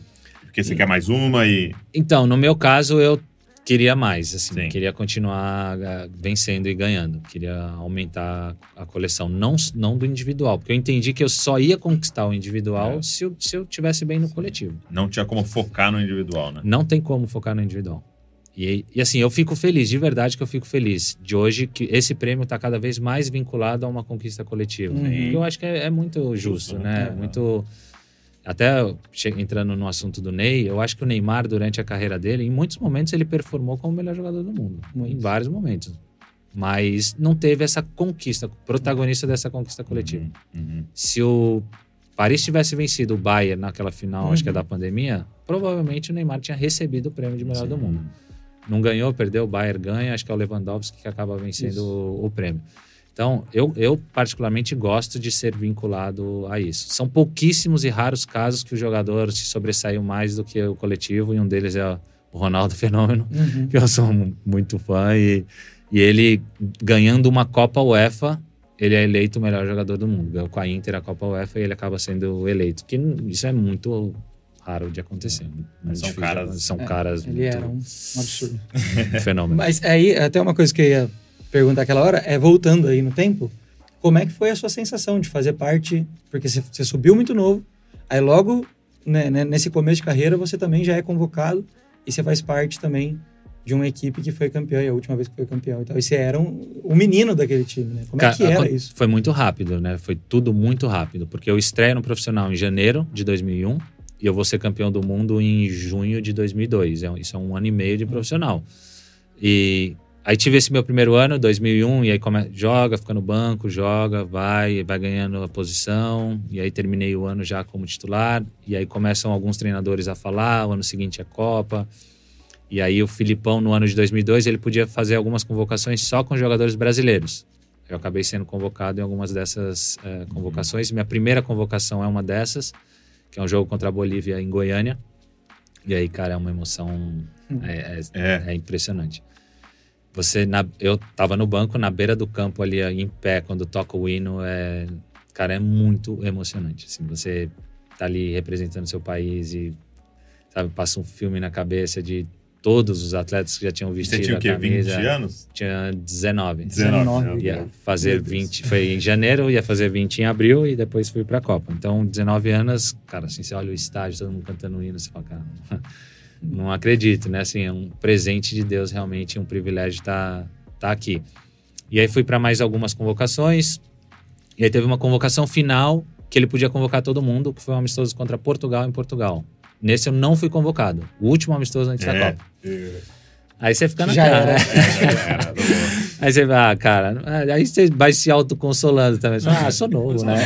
porque você quer mais uma e. Então, no meu caso, eu queria mais, assim, Sim. queria continuar uh, vencendo e ganhando, queria aumentar a coleção, não, não do individual, porque eu entendi que eu só ia conquistar o individual é. se, eu, se eu tivesse bem no coletivo. Não tinha como focar no individual, né? Não tem como focar no individual. E, e assim, eu fico feliz, de verdade que eu fico feliz de hoje que esse prêmio está cada vez mais vinculado a uma conquista coletiva. Uhum. Eu acho que é, é muito justo, justo né? É. Muito até entrando no assunto do Ney, eu acho que o Neymar, durante a carreira dele, em muitos momentos ele performou como o melhor jogador do mundo. Muito. Em vários momentos. Mas não teve essa conquista, protagonista dessa conquista coletiva. Uhum. Uhum. Se o Paris tivesse vencido o Bayern naquela final, uhum. acho que é da pandemia, provavelmente o Neymar tinha recebido o prêmio de melhor Sim. do mundo. Não ganhou, perdeu, o Bayern ganha, acho que é o Lewandowski que acaba vencendo o, o prêmio. Então, eu, eu particularmente gosto de ser vinculado a isso. São pouquíssimos e raros casos que o jogador se sobressaiu mais do que o coletivo, e um deles é o Ronaldo Fenômeno, uhum. que eu sou muito fã, e, e ele ganhando uma Copa UEFA, ele é eleito o melhor jogador do mundo. Ganhou com a Inter a Copa UEFA e ele acaba sendo eleito. Que isso é muito raro de acontecer. são caras, são é, caras. Ele muito... era um absurdo. Fenômeno. Mas aí, até uma coisa que eu ia perguntar aquela hora é, voltando aí no tempo, como é que foi a sua sensação de fazer parte? Porque você, subiu muito novo, aí logo, né, né, nesse começo de carreira, você também já é convocado e você faz parte também de uma equipe que foi campeã, e a última vez que foi campeão e tal. E você era um, um menino daquele time, né? Como é que era isso? Foi muito rápido, né? Foi tudo muito rápido, porque eu estreio no profissional em janeiro de 2001 e eu vou ser campeão do mundo em junho de 2002. É, isso é um ano e meio de profissional. E Aí tive esse meu primeiro ano, 2001, e aí come, joga, fica no banco, joga, vai, vai ganhando a posição. E aí terminei o ano já como titular. E aí começam alguns treinadores a falar, o ano seguinte é Copa. E aí o Filipão, no ano de 2002, ele podia fazer algumas convocações só com jogadores brasileiros. Eu acabei sendo convocado em algumas dessas é, convocações. Minha primeira convocação é uma dessas, que é um jogo contra a Bolívia em Goiânia. E aí, cara, é uma emoção hum. é, é, é. é impressionante. Você, na, eu tava no banco, na beira do campo ali, em pé, quando toca o hino, é, cara, é muito emocionante. Assim, você tá ali representando seu país e, sabe, passa um filme na cabeça de todos os atletas que já tinham vestido Você tinha o quê, a camisa. 20 anos? Tinha 19. 19. Ia fazer 20, foi em janeiro, ia fazer 20 em abril e depois fui pra Copa. Então, 19 anos, cara, assim, você olha o estádio, todo mundo cantando hino, você fala, cara não acredito, né? Assim, é um presente de Deus realmente, um privilégio estar tá, tá aqui. E aí fui para mais algumas convocações. E aí teve uma convocação final que ele podia convocar todo mundo, que foi um amistoso contra Portugal em Portugal. Nesse eu não fui convocado. O último amistoso antes é, da Copa. É. Aí você fica na Já cara. Era. Né? aí você vai, ah, cara, aí você vai se autoconsolando também. Ah, sou novo, né?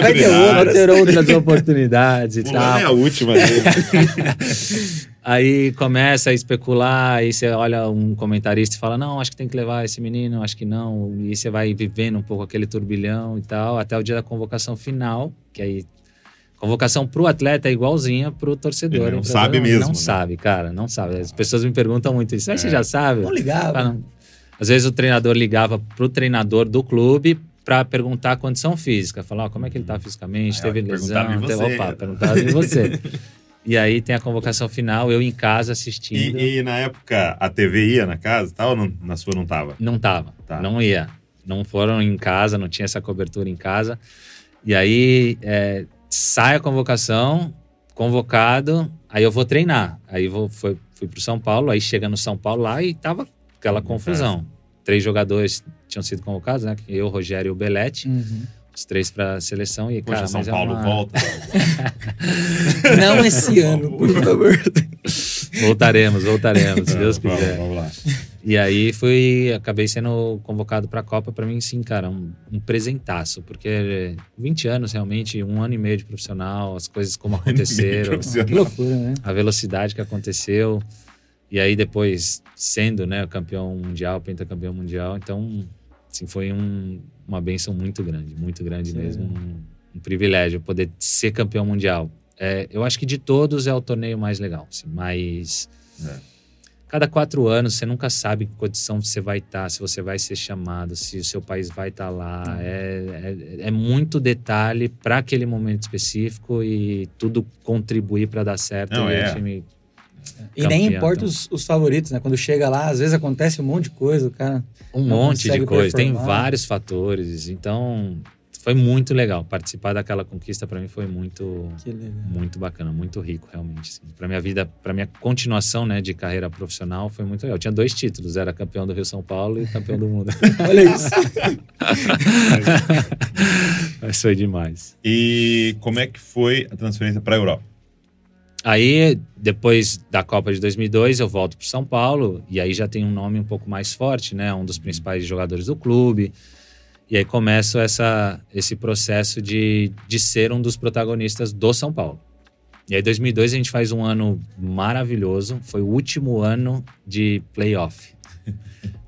Vai ter, ter outras oportunidades e tal. é a última dele. Aí começa a especular, aí você olha um comentarista e fala: não, acho que tem que levar esse menino, acho que não. E você vai vivendo um pouco aquele turbilhão e tal, até o dia da convocação final, que aí. Convocação pro atleta é igualzinha pro torcedor. Ele não sabe mesmo. Não né? sabe, cara, não sabe. As pessoas me perguntam muito isso. Ah, você é. já sabe? Não ligava. Às vezes o treinador ligava pro treinador do clube para perguntar a condição física. Falar, oh, como é que ele tá fisicamente, é, teve lesão, teve... Opa, perguntava de você. E aí tem a convocação final, eu em casa assistindo. E, e na época a TV ia na casa tal, ou não, na sua não tava? Não tava, tá. não ia. Não foram em casa, não tinha essa cobertura em casa. E aí é, sai a convocação, convocado, aí eu vou treinar. Aí vou, foi, fui pro São Paulo, aí chega no São Paulo lá e tava aquela confusão. Três jogadores tinham sido convocados, né? Eu, Rogério e o Belete. Uhum os três para a seleção e Poxa, cara, São Paulo é uma... volta. Não esse ano, por favor. voltaremos, voltaremos, se Deus quiser. Vamos, lá. E aí fui, acabei sendo convocado para a Copa, para mim sim, cara, um, um, presentaço, porque 20 anos realmente, um ano e meio de profissional, as coisas como aconteceram, que loucura, né? A velocidade que aconteceu. E aí depois sendo, né, campeão mundial, pentacampeão mundial, então assim, foi um, uma benção muito grande, muito grande Sim. mesmo. Um, um, privilégio poder ser campeão mundial. É, eu acho que de todos é o torneio mais legal, assim, mas é. Cada quatro anos você nunca sabe em que condição você vai estar, tá, se você vai ser chamado, se o seu país vai estar tá lá. É, é, é, muito detalhe para aquele momento específico e tudo contribuir para dar certo. Não, e é. o time E nem importa os, os, favoritos, né? Quando chega lá, às vezes acontece um monte de coisa, o cara. Um monte de coisa, tem vários fatores. Então, foi muito legal. Participar daquela conquista para mim foi muito muito bacana, muito rico realmente. Assim. Para minha vida, para minha continuação, né, de carreira profissional foi muito legal. Eu tinha dois títulos, era campeão do Rio São Paulo e campeão do mundo. Olha isso. Mas foi demais. E como é que foi a transferência para a Europa? Aí, depois da Copa de 2002, eu volto para São Paulo e aí já tem um nome um pouco mais forte, né? Um dos principais jogadores do clube. E aí começa essa, esse processo de, de ser um dos protagonistas do São Paulo. E aí, 2002, a gente faz um ano maravilhoso. Foi o último ano de playoff.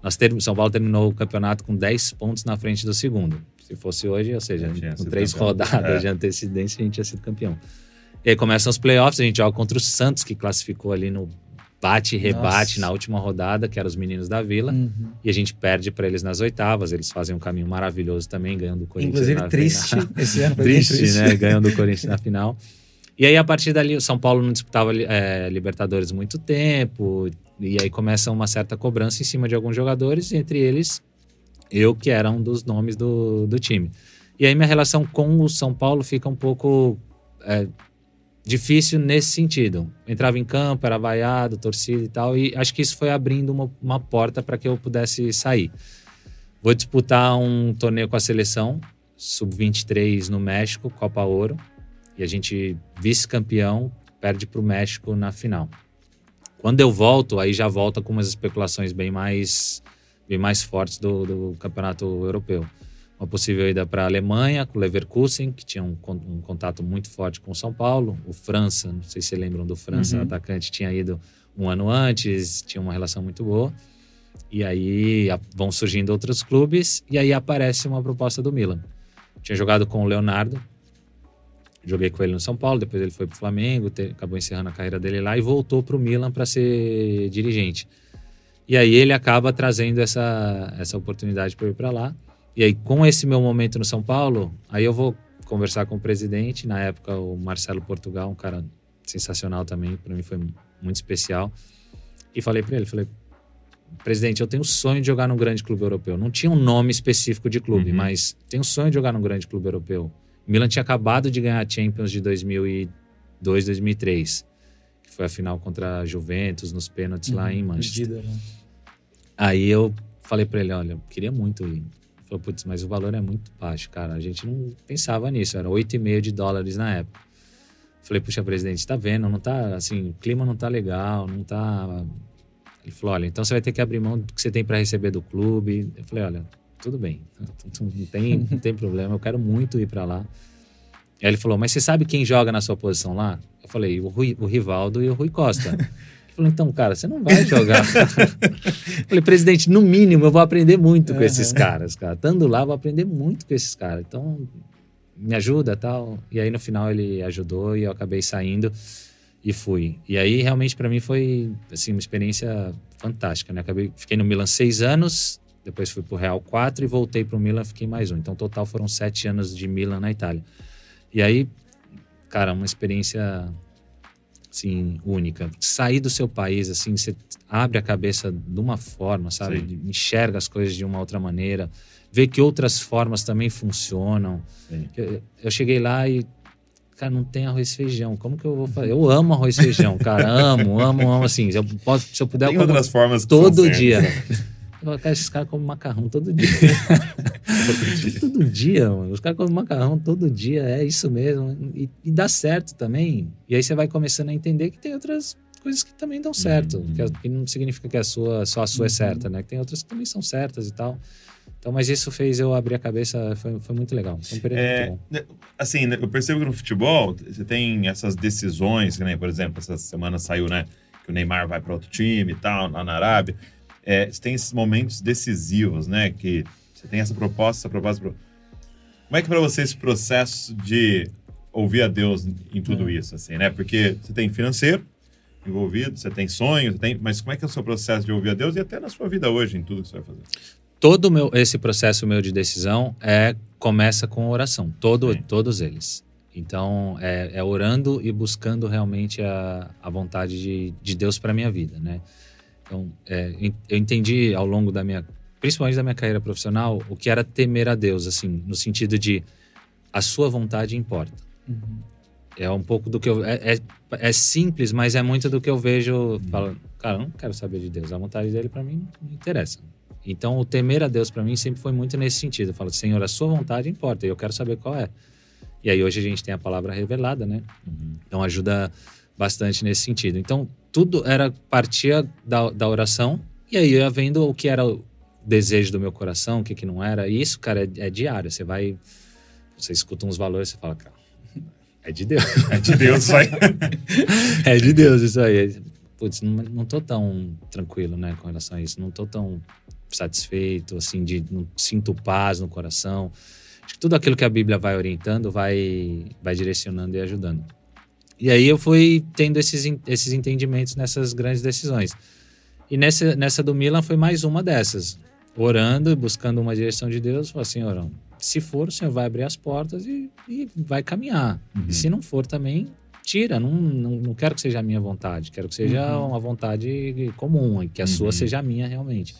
Nós ter, São Paulo terminou o campeonato com 10 pontos na frente do segundo. Se fosse hoje, ou seja, com três campeão. rodadas é. de antecedência, a gente tinha sido campeão. E aí começam os playoffs, a gente joga contra o Santos, que classificou ali no bate e rebate Nossa. na última rodada, que eram os meninos da Vila. Uhum. E a gente perde para eles nas oitavas. Eles fazem um caminho maravilhoso também, ganhando o Corinthians. Inclusive, triste. Final. Esse ano foi triste, triste, né? Ganhando o Corinthians na final. E aí, a partir dali, o São Paulo não disputava é, Libertadores muito tempo. E aí começa uma certa cobrança em cima de alguns jogadores, entre eles eu, que era um dos nomes do, do time. E aí minha relação com o São Paulo fica um pouco é, difícil nesse sentido. Entrava em campo, era vaiado, torcida e tal, e acho que isso foi abrindo uma, uma porta para que eu pudesse sair. Vou disputar um torneio com a seleção, sub-23 no México, Copa Ouro, e a gente, vice-campeão, perde para o México na final. Quando eu volto, aí já volta com umas especulações bem mais, bem mais fortes do, do campeonato europeu uma possível ida para a Alemanha, com o Leverkusen, que tinha um, um, contato muito forte com o São Paulo. O França, não sei se vocês lembram do França, uhum. atacante, tinha ido um ano antes, tinha uma relação muito boa. E aí vão surgindo outros clubes, e aí aparece uma proposta do Milan. Tinha jogado com o Leonardo, joguei com ele no São Paulo, depois ele foi para o Flamengo, te, acabou encerrando a carreira dele lá e voltou para o Milan para ser dirigente. E aí ele acaba trazendo essa, essa oportunidade para ir para lá. E aí, com esse meu momento no São Paulo, aí eu vou conversar com o presidente, na época o Marcelo Portugal, um cara sensacional também, para mim foi muito especial. E falei para ele, falei, presidente, eu tenho o sonho de jogar num grande clube europeu. Não tinha um nome específico de clube, uhum. mas tenho o sonho de jogar num grande clube europeu. Milan tinha acabado de ganhar a Champions de 2002, 2003, que foi a final contra a Juventus nos pênaltis uhum. lá em Manchester. Perdida, né? Aí eu falei para ele, olha, queria muito ir. Falou, putz, mas o valor é muito baixo, cara. A gente não pensava nisso, era 8,5 de dólares na época. Falei, puxa, presidente, tá vendo? Não tá, assim, o clima não tá legal, não tá. Ele falou, olha, então você vai ter que abrir mão do que você tem para receber do clube. Eu falei, olha, tudo bem, não tem, não tem problema, eu quero muito ir para lá. Aí ele falou, mas você sabe quem joga na sua posição lá? Eu falei, o, Rui, o Rivaldo e o Rui Costa. Falei, então, cara, você não vai jogar. Falei, presidente, no mínimo eu vou aprender muito uhum. com esses caras, cara. Estando lá, vou aprender muito com esses caras. Então, me ajuda tal. E aí, no final, ele ajudou e eu acabei saindo e fui. E aí, realmente, para mim, foi, assim, uma experiência fantástica, né? Acabei, fiquei no Milan seis anos, depois fui pro Real quatro e voltei pro Milan, fiquei mais um. Então, total foram sete anos de Milan na Itália. E aí, cara, uma experiência assim, única. Sair do seu país, assim, você abre a cabeça de uma forma, sabe? Sim. Enxerga as coisas de uma outra maneira, vê que outras formas também funcionam. Eu, eu, cheguei lá e, cara, não tem arroz e feijão. Como que eu vou fazer? Eu amo arroz e feijão, cara. amo, amo, amo, assim. Se eu, posso, se eu puder... Tem eu outras formas Todo dia. Esses caras comem macarrão todo dia. todo dia, mano. Os caras comem macarrão todo dia, é isso mesmo. E, e, dá certo também. E aí você vai começando a entender que tem outras coisas que também dão certo. Uhum. Que, que, não significa que a sua, só a sua é uhum. é certa, né? Que tem outras que também são certas e tal. Então, mas isso fez eu abrir a cabeça, foi, foi muito legal. Foi um período é, muito bom. Né, assim, né, eu percebo que no futebol você tem essas decisões, né? Por exemplo, essa semana saiu, né? Que o Neymar vai para outro time e tal, lá na Arábia é, você tem esses momentos decisivos, né? Que você tem essa proposta, essa proposta. Como é que para você esse processo de ouvir a Deus em tudo é. isso, assim, né? Porque você tem financeiro envolvido, você tem sonho, você tem, mas como é que é o seu processo de ouvir a Deus e até na sua vida hoje, em tudo que você vai fazer? Todo meu, esse processo meu de decisão é começa com oração, todo, todos eles. Então, é, é orando e buscando realmente a, a vontade de, de Deus para minha vida, né? Então, é, eu entendi ao longo da minha, principalmente da minha carreira profissional, o que era temer a Deus, assim, no sentido de a sua vontade importa. Uhum. É um pouco do que eu. É, é, é, simples, mas é muito do que eu vejo. Uhum. Falo, cara, eu não quero saber de Deus. A vontade dele para mim não interessa. Então, o temer a Deus para mim sempre foi muito nesse sentido. Eu falo, Senhor, a sua vontade importa e eu quero saber qual é. E aí hoje a gente tem a palavra revelada, né? Uhum. Então ajuda bastante nesse sentido. Então, tudo era partia da, da oração e aí eu ia vendo o que era desejo do meu coração, o que, que não era. E isso, cara, é, é diário. Você vai, você escuta uns valores, você fala, cara, é de Deus. É de Deus, vai. é de Deus isso aí. Putz, não, não tô tão tranquilo, né, com relação a isso. Não tô tão satisfeito, assim, de não sinto paz no coração. Acho que tudo aquilo que a Bíblia vai orientando vai, vai direcionando e ajudando. E aí eu fui tendo esses, esses entendimentos nessas grandes decisões. E nessa, nessa do Milan foi mais uma dessas. Orando e buscando uma direção de Deus, falei assim, orão, se for, o Senhor vai abrir as portas e, e vai caminhar. Uhum. E se não for também, tira. Não, não, não, quero que seja a minha vontade, quero que seja uhum. uma vontade comum, que a uhum. sua seja a minha realmente.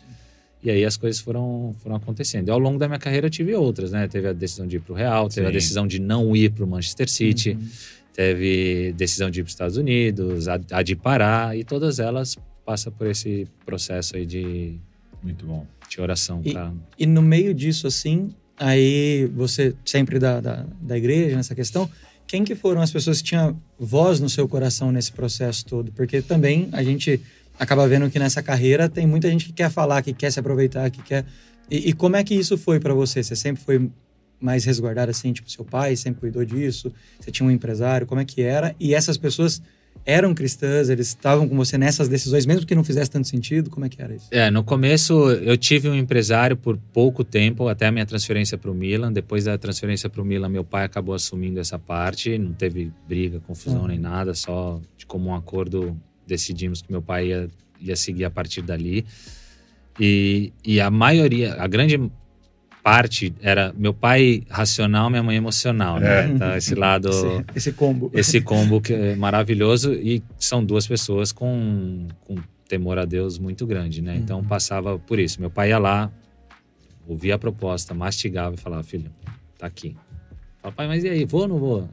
E aí as coisas foram, foram acontecendo. E ao longo da minha carreira tive outras, né? Teve a decisão de ir para o Real, teve Sim. a decisão de não ir para o Manchester City. Uhum teve decisão de ir para os Estados Unidos, a, a, de parar, e todas elas passam por esse processo aí de. Muito bom. De oração. E, pra... e no meio disso, assim, aí você sempre da, da, da igreja, nessa questão, quem que foram as pessoas que tinham voz no seu coração nesse processo todo? Porque também a gente acaba vendo que nessa carreira tem muita gente que quer falar, que quer se aproveitar, que quer. E, e como é que isso foi para você? Você sempre foi mais resguardada assim, tipo, seu pai sempre cuidou disso, você tinha um empresário, como é que era? E essas pessoas eram cristãs, eles estavam com você nessas decisões, mesmo que não fizesse tanto sentido? Como é que era isso? É, no começo eu tive um empresário por pouco tempo, até a minha transferência para o Milan. Depois da transferência para o Milan, meu pai acabou assumindo essa parte. Não teve briga, confusão uhum. nem nada, só de comum acordo decidimos que meu pai ia, ia seguir a partir dali. E, e a maioria, a grande parte era meu pai racional, minha mãe emocional, né? É. Então, esse lado. Esse, esse, combo. Esse combo que é maravilhoso e são duas pessoas com, com temor a Deus muito grande, né? Então uhum. passava por isso. Meu pai ia lá, ouvia a proposta, mastigava e falava: filho, tá aqui. Fala, pai, mas e aí, vou ou não vou?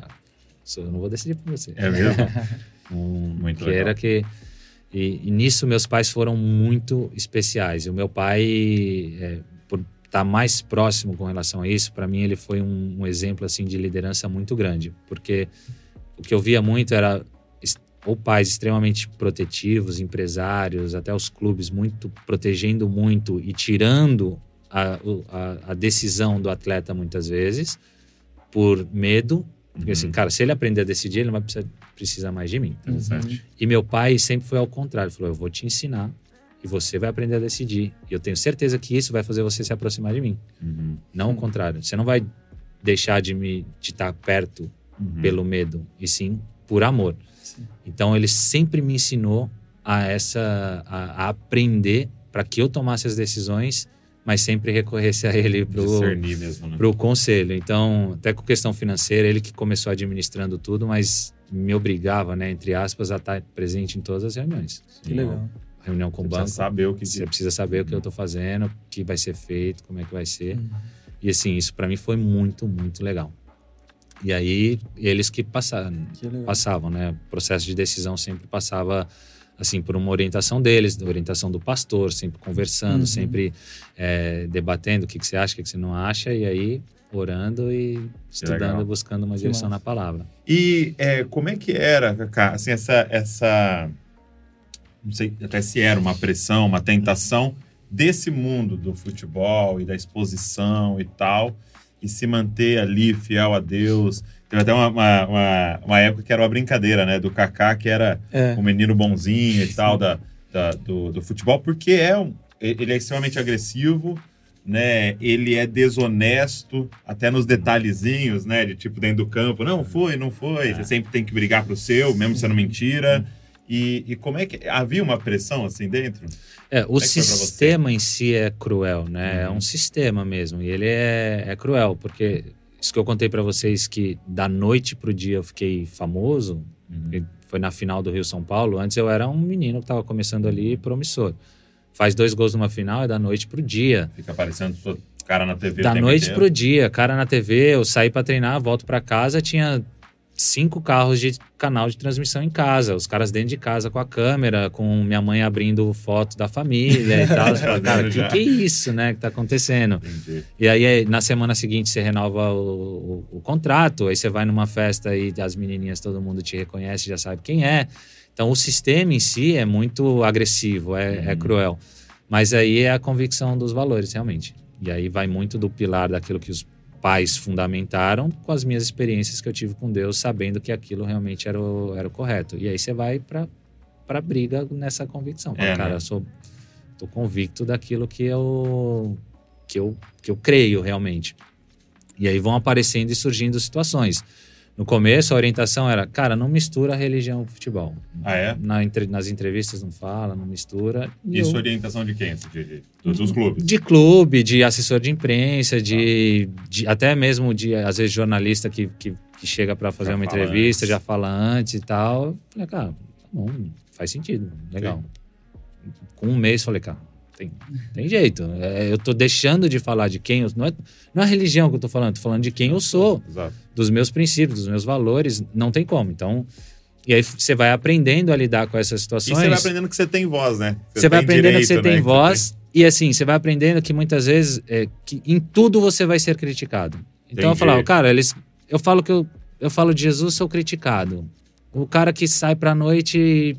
Eu não vou decidir por você. É mesmo? um, muito que legal. era que. E, e, nisso meus pais foram muito especiais. E o meu pai, é, estar tá mais próximo com relação a isso, para mim ele foi um, um, exemplo assim de liderança muito grande, porque o que eu via muito era ou pais extremamente protetivos, empresários, até os clubes muito protegendo muito e tirando a, a, a decisão do atleta muitas vezes por medo, porque assim, uhum. assim, cara, se ele aprender a decidir, ele não vai precisar, precisar mais de mim. Uhum. E meu pai sempre foi ao contrário, falou: eu vou te ensinar e você vai aprender a decidir. E eu tenho certeza que isso vai fazer você se aproximar de mim. Uhum. Não o contrário. Você não vai deixar de me de estar perto uhum. pelo medo, e sim por amor. Sim. Então ele sempre me ensinou a essa a, a aprender para que eu tomasse as decisões, mas sempre recorresse a ele para o né? conselho. Então, até com questão financeira, ele que começou administrando tudo, mas me obrigava, né, entre aspas, a estar presente em todas as reuniões. Que legal reunião com você o banco. Precisa saber o que você precisa saber o que eu estou fazendo, o que vai ser feito, como é que vai ser. Uhum. E assim, isso para mim foi muito, muito legal. E aí eles que passaram, que passavam, né? O processo de decisão sempre passava assim por uma orientação deles, orientação do pastor, sempre conversando, uhum. sempre é, debatendo o que, que você acha, o que, que você não acha, e aí orando e estudando, buscando uma direção na palavra. E é, como é que era, Cacá, assim, essa, essa não sei até se era uma pressão, uma tentação desse mundo do futebol e da exposição e tal, e se manter ali fiel a Deus. Teve até uma, uma, uma, uma época que era uma brincadeira, né? Do Kaká, que era é. um menino bonzinho e tal da, da do, do, futebol, porque é um, ele é extremamente agressivo, né? Ele é desonesto, até nos detalhezinhos, né? De tipo dentro do campo, não foi, não foi. É. Você sempre tem que brigar pro seu, mesmo sendo mentira. E, e, como é que havia uma pressão assim dentro? É, o é sistema em si é cruel, né? Uhum. É um sistema mesmo e ele é, é cruel porque isso que eu contei para vocês que da noite pro dia eu fiquei famoso, uhum. foi na final do Rio São Paulo. Antes eu era um menino que estava começando ali promissor. Faz dois gols numa final, é da noite pro dia. Fica aparecendo cara na TV. Da noite inteiro. pro dia, cara na TV, eu saí para treinar, volto para casa, tinha cinco carros de canal de transmissão em casa, os caras dentro de casa com a câmera, com minha mãe abrindo foto da família e tal. Fala, cara, que, que é isso, né, que tá acontecendo? Entendi. E aí, na semana seguinte, você renova o, o, o, contrato, aí você vai numa festa e as menininhas, todo mundo te reconhece, já sabe quem é. Então, o sistema em si é muito agressivo, é, é uhum. é cruel. Mas aí é a convicção dos valores, realmente. E aí vai muito do pilar daquilo que os pais fundamentaram com as minhas experiências que eu tive com Deus, sabendo que aquilo realmente era o, era o correto. E aí você vai para para briga nessa convicção. É, cara, né? eu sou tô convicto daquilo que eu que eu que eu creio realmente. E aí vão aparecendo e surgindo situações. No começo, a orientação era, cara, não mistura religião com futebol. Ah, é? Na, nas entrevistas não fala, não mistura. Isso eu... orientação de quem? De, de, dos clubes? De clube, de assessor de imprensa, de, ah. de até mesmo de, às vezes, jornalista que, que, que chega para fazer já uma entrevista, antes. já fala antes e tal. Falei, cara, tá bom, faz sentido, legal. Sim. Com um mês, falei, cara, tem, tem jeito. É, eu tô deixando de falar de quem eu. Não é, não é a religião que eu tô falando, tô falando de quem eu sou, Exato. dos meus princípios, dos meus valores. Não tem como. Então. E aí você vai aprendendo a lidar com essas situações. E você vai aprendendo que você tem voz, né? Você, você vai aprendendo direito, que você né? tem voz. Tem... E assim, você vai aprendendo que muitas vezes é, que em tudo você vai ser criticado. Então Entendi. eu falo, cara, eles. Eu falo que eu, eu falo de Jesus, sou criticado. O cara que sai pra noite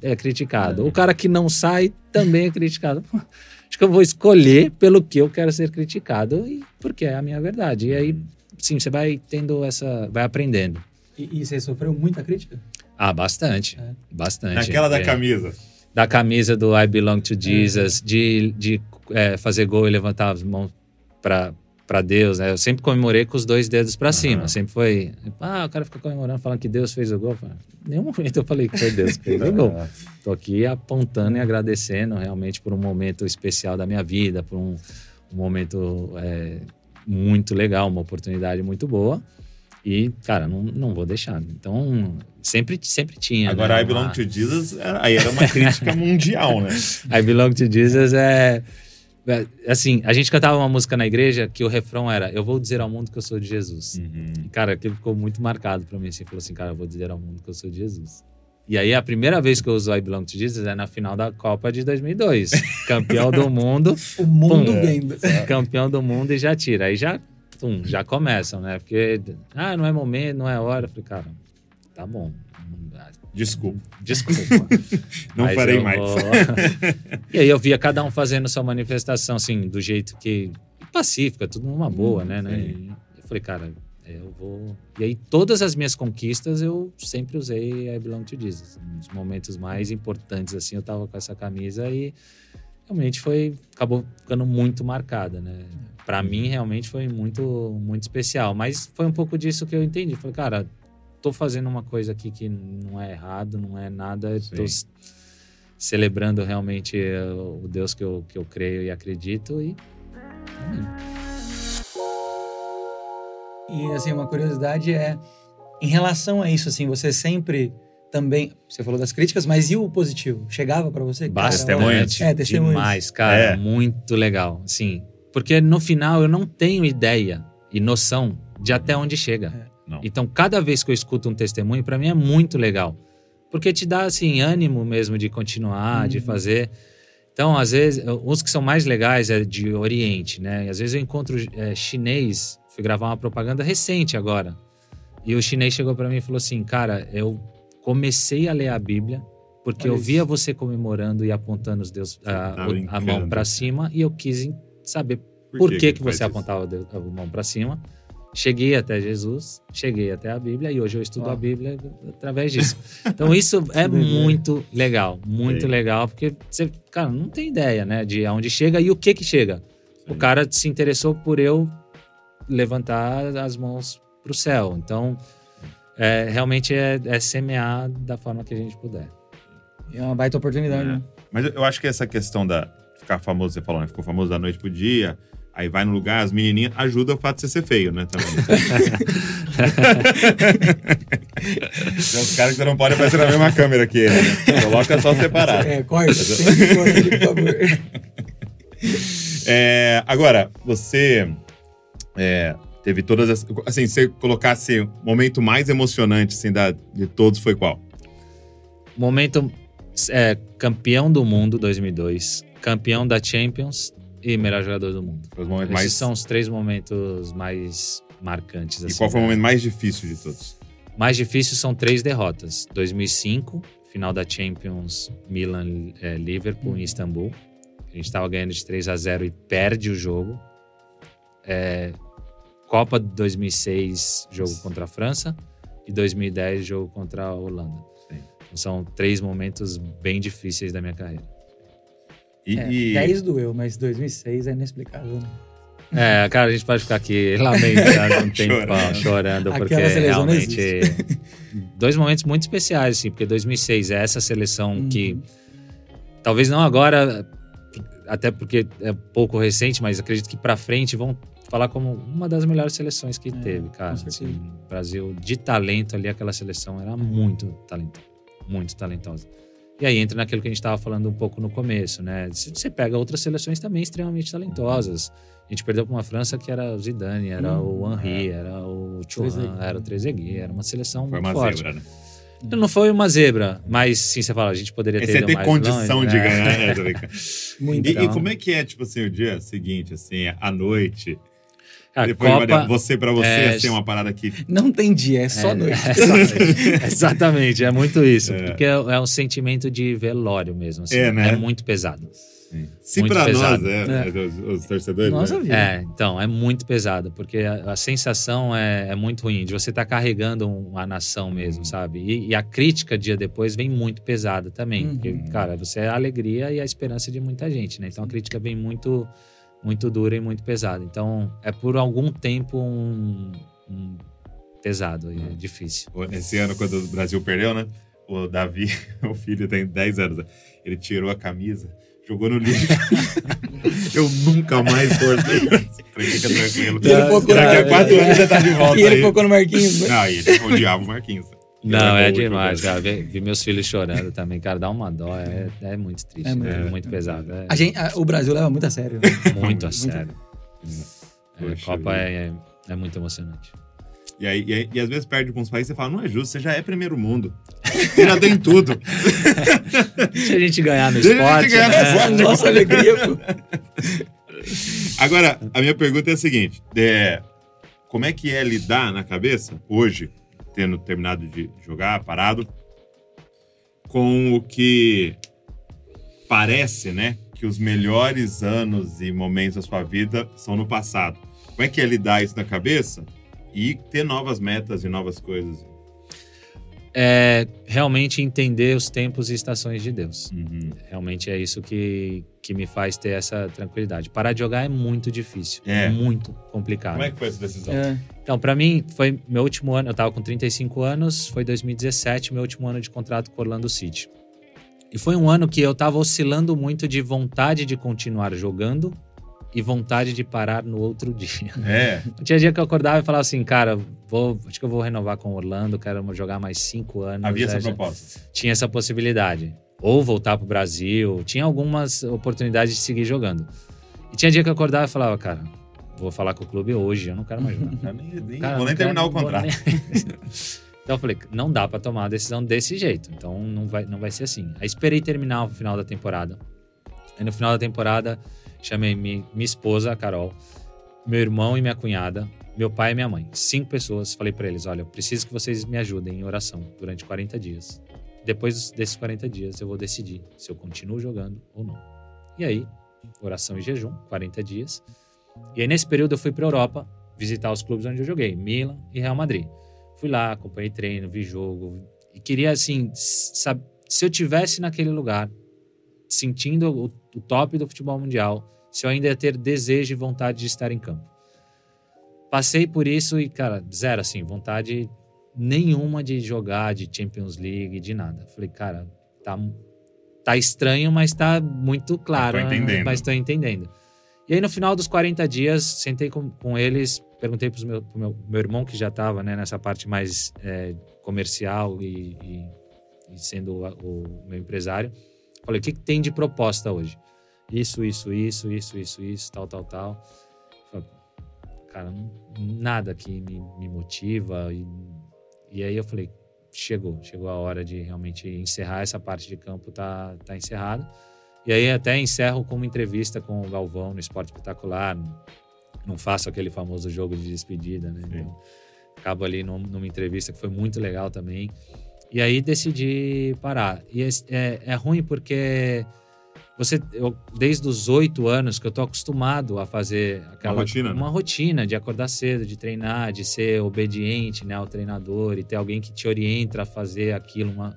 é criticado. O cara que não sai também é criticado. Acho que eu vou escolher pelo que eu quero ser criticado e porque é a minha verdade. E aí, sim, você vai tendo essa. vai aprendendo. E, e você sofreu muita crítica? Ah, bastante. É. Bastante. Naquela da é. camisa. Da camisa do I Belong to Jesus, é. de, de é, fazer gol e levantar as mãos para para Deus, né? Eu sempre comemorei com os dois dedos para uhum. cima. Sempre foi, ah, o cara fica comemorando, falando que Deus fez o gol. Em nenhum momento eu falei que foi Deus que fez o gol. Tô aqui apontando e agradecendo realmente por um momento especial da minha vida, por um, um momento é, muito legal, uma oportunidade muito boa. E, cara, não, não vou deixar. Então, sempre, sempre tinha. Agora, né? I Belong to Jesus, aí era uma crítica mundial, né? I Belong to Jesus é é, assim, a gente cantava uma música na igreja que o refrão era Eu vou dizer ao mundo que eu sou de Jesus. Uhum. E, cara, aquilo ficou muito marcado para mim. Assim, falou assim, cara, eu vou dizer ao mundo que eu sou de Jesus. E aí, a primeira vez que eu uso I Belong to Jesus é na final da Copa de 2002. campeão do mundo. o mundo vendo. Campeão do mundo e já tira. Aí já, tum, já começam, né? Porque, ah, não é momento, não é hora. Eu falei, cara, tá bom. Desculpa. Desculpa. Não Mas farei mais. E aí eu via cada um fazendo sua manifestação, assim, do jeito que. pacífica, tudo numa boa, hum, né? né? Eu falei, cara, é, eu vou. E aí todas as minhas conquistas eu sempre usei I Belong to Jesus. Nos momentos mais importantes, assim, eu tava com essa camisa e realmente foi. acabou ficando muito marcada, né? Para mim, realmente foi muito, muito especial. Mas foi um pouco disso que eu entendi. Falei, cara tô fazendo uma coisa aqui que não é errado, não é nada. Estou celebrando realmente eh, o Deus que eu, que eu creio e acredito e amém. E assim, uma curiosidade é em relação a isso, assim, você sempre também, você falou das críticas, mas e o positivo? Chegava para você? Bastante. É, testemunhas. Demais, cara, é. muito legal. Sim, porque no final eu não tenho ideia e noção de até onde chega. É. Não. Então, cada vez que eu escuto um testemunho, para mim é muito legal. Porque te dá, assim, ânimo mesmo de continuar, de uhum. fazer. Então, às vezes, uns que são mais legais é de Oriente, né? E às vezes eu encontro é, chinês, fui gravar uma propaganda recente agora. E o chinês chegou para mim e falou assim: Cara, eu comecei a ler a Bíblia porque Olha eu via você comemorando e apontando os Deus, a, tá a, mão para cima e eu quis saber por, por que, que, que você apontava a mão para cima. Cheguei até Jesus, cheguei até a Bíblia e hoje eu estudo a Bíblia através disso. Então isso é muito legal, muito Sim. legal, porque você, cara, não tem ideia, né, de aonde chega e o que que chega. Sim. O cara se interessou por eu levantar as mãos para o céu. Então, é, realmente é, é, semear da forma que a gente puder. É uma baita oportunidade, é. né? Mas eu acho que essa questão da ficar famoso, você falou, né? Ficou famoso da noite pro dia Aí vai no lugar, as menininhas, ajuda o fato de você ser feio, né? Também. Tem uns caras que você não pode aparecer na mesma câmera que ele, né? Coloca só separado. É, corta. Por favor. É, agora, você é, teve todas as. Assim, se você colocasse o momento mais emocionante assim, da, de todos, foi qual? Momento é, campeão do mundo 2002, campeão da Champions e melhor jogador do mundo. Os momentos Esses mais. são os três momentos mais marcantes. E assim, qual foi o né? momento mais difícil de todos? Mais difícil são três derrotas. 2005, final da Champions, Milan, é, Liverpool em Istambul. A gente estava ganhando de 3 a 0 e perde o jogo. É, Copa de 2006, jogo contra a França. E 2010, jogo contra a Holanda. Sim. Então, são três momentos bem difíceis da minha carreira. E, É, e- 10 doeu, mas 2006 é inexplicável, né? É, cara, a gente pode ficar aqui lamentando um tempão, Chorando. chorando, porque realmente. Dois momentos muito especiais, assim, porque 2006 é essa seleção que. Uhum. Talvez não agora, até porque é pouco recente, mas acredito que pra frente vão falar como uma das melhores seleções que É, teve, cara. Assim, o Brasil, de talento ali, aquela seleção era muito talentosa. Muito talentosa. E aí entra naquilo que a gente estava falando um pouco no começo, né? Você pega outras seleções também extremamente talentosas. A gente perdeu para uma França que era o Zidane, era Hum, o Henry, era o Thuram, era o Trezeguet, era uma seleção foi muito uma forte. zebra, né? Não foi uma zebra, mas sim, você fala, a gente poderia ter Você ido ter mais condição longe, de né? ganhar. é. Muito. E, e Então. como é que é, tipo assim, o dia seguinte, assim, à noite? A Depois, Copa, Maria, você, pra você, é, assim, uma parada que. Não tem dia, é só É, noite. Exatamente, exatamente, é muito isso. É. Porque é, é um sentimento de velório mesmo. assim, É, né? muito pesado. Se Muito pra pesado. nós, é, É. é, os, os torcedores. Nossa né? vida. É, então, é muito pesado, porque a, a sensação é, é muito ruim, de você estar carregando uma nação mesmo, Uhum. sabe? E, e a crítica dia depois vem muito pesada também. Uhum. Porque, cara, você é a alegria e a esperança de muita gente, né? Então a crítica vem muito, muito dura e muito pesada. Então, é por algum tempo um, um pesado e é difícil. Esse ano, quando o Brasil perdeu, né? O Davi, o filho tem 10 anos, né? ele tirou a camisa, jogou no lixo. Eu nunca mais. Falei, Fica tranquilo. Ele focou Daqui a na- quatro anos você tá de volta E ele aí. focou no Marquinhos. né? Não, ele odiava o Marquinhos. Não, é último demais, cara. Ver, ver meus filhos chorando também, cara, dá uma dó. É, é muito triste, É né? muito. É muito pesado. É A gente, a- o Brasil leva muito a sério. né? muito a Muito. sério. É, a Copa é, é muito emocionante. E, aí, e, aí- e às vezes perde com uns países e fala, não é justo, você já é primeiro mundo. Você já tem tudo. Se a gente ganhar no Deixa a gente esporte. ganhar no né? esporte. Nossa alegria, pô. Agora, a minha pergunta é a seguinte: é, como é que é lidar na cabeça, hoje, tendo terminado de jogar, parado, com o que parece, né? Que os melhores anos e momentos da sua vida são no passado. Como é que é lidar isso na cabeça e ter novas metas e novas coisas? É realmente entender os tempos e estações de Deus. Uhum. Realmente é isso que, que me faz ter essa tranquilidade. Parar de jogar é muito difícil. É. muito complicado. Como é que foi essa decisão? É. Então, pra mim, foi meu último ano. Eu tava com 35 anos, foi 2017, meu último ano de contrato com o Orlando City. E foi um ano que eu tava oscilando muito de vontade de continuar jogando e vontade de parar no outro dia. É. Tinha dia que eu acordava e falava assim, cara, vou, acho que eu vou renovar com o Orlando, quero jogar mais cinco anos. Havia essa proposta. tinha essa possibilidade. Ou voltar pro Brasil. Tinha algumas oportunidades de seguir jogando. E tinha dia que eu acordava e falava, cara, vou falar com o clube hoje, eu não quero mais jogar. Nem, Cara, vou nem terminar quero- o contrato. nem- então eu falei, não dá pra tomar uma decisão desse jeito. Então não vai, não vai ser assim. Aí esperei terminar o final da temporada. Aí no final da temporada, chamei mi- minha esposa, a Carol, meu irmão e minha cunhada, meu pai e minha mãe. Cinco pessoas. Falei pra eles, olha, eu preciso que vocês me ajudem em oração durante 40 dias. Depois desses 40 dias eu vou decidir se eu continuo jogando ou não. E aí, oração e jejum, 40 dias. E aí nesse período eu fui pra Europa visitar os clubes onde eu joguei, Milan e Real Madrid. Fui lá, acompanhei treino, vi jogo e queria assim, se eu tivesse naquele lugar, sentindo o, o top do futebol mundial, se eu ainda ia ter desejo e vontade de estar em campo. Passei por isso e, cara, zero assim, vontade nenhuma de jogar, de Champions League, de nada. Falei, cara, tá, tá estranho, mas tá muito claro. tô entendendo. Mas tô entendendo. E aí, no final dos 40 dias, sentei com, com eles, perguntei para o meu, meu, meu, irmão, que já estava né, nessa parte mais é, comercial e, e, e sendo o, o, meu empresário. Falei, o que, que, tem de proposta hoje? Isso, isso, isso, isso, isso, isso, tal, tal, tal. Falei, cara, nada que me, me motiva. E, e aí eu falei, chegou, chegou a hora de realmente encerrar essa parte de campo, tá, tá encerrado. E aí até encerro com uma entrevista com o Galvão no Esporte Espetacular. Não faço aquele famoso jogo de despedida, né? Então, acabo ali num, numa entrevista que foi muito legal também. E aí decidi parar. E é, é, é ruim porque você, eu, desde os oito anos que eu tô acostumado a fazer aquela uma rotina, né? uma né? rotina de acordar cedo, de treinar, de ser obediente, né, ao treinador e ter alguém que te orienta a fazer aquilo, uma,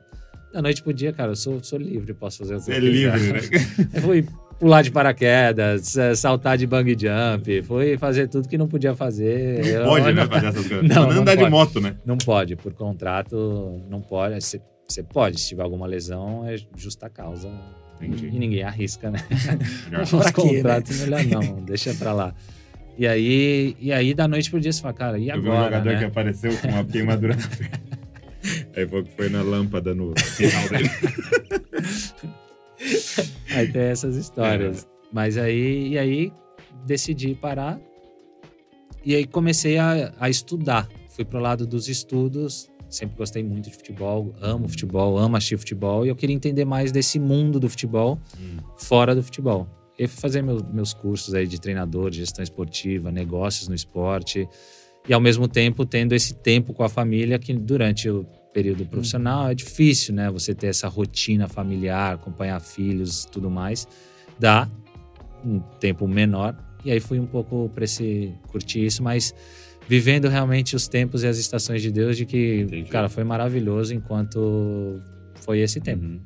da noite pro dia, cara, eu sou, sou livre, posso fazer o que é livre, né? Eu fui pular de paraquedas, é, saltar de bang jump, foi fazer tudo que não podia fazer. Não eu, pode, não, né, fazer essas coisas. Não, não, não andar pode. de moto, né? Não pode, por contrato, não pode. Você, você pode, se tiver alguma lesão, é justa causa. Entendi. E ninguém arrisca, né? Melhor. Pra Os quê, né? contratos, melhor não, deixa pra lá. E aí, e aí, da noite pro dia, você fala, cara, e Eu vi um agora, jogador né? que apareceu com uma queimadura na perna. Aí que foi na lâmpada no final dele. Aí tem essas histórias. É. Mas aí, e aí decidi parar. E aí comecei a, a estudar. Fui pro lado dos estudos. Sempre gostei muito de futebol, amo futebol, amo assistir futebol. E eu queria entender mais desse mundo do futebol Hum. fora do futebol. Eu fui fazer meu- meus cursos aí de treinador, de gestão esportiva, negócios no esporte. E ao mesmo tempo tendo esse tempo com a família que durante o período profissional é difícil, né? Você ter essa rotina familiar, acompanhar filhos, tudo mais. Dá um tempo menor. E aí fui um pouco para esse curtir isso, mas vivendo realmente os tempos e as estações de Deus de que, Entendi. cara, foi maravilhoso enquanto foi esse tempo. Uhum.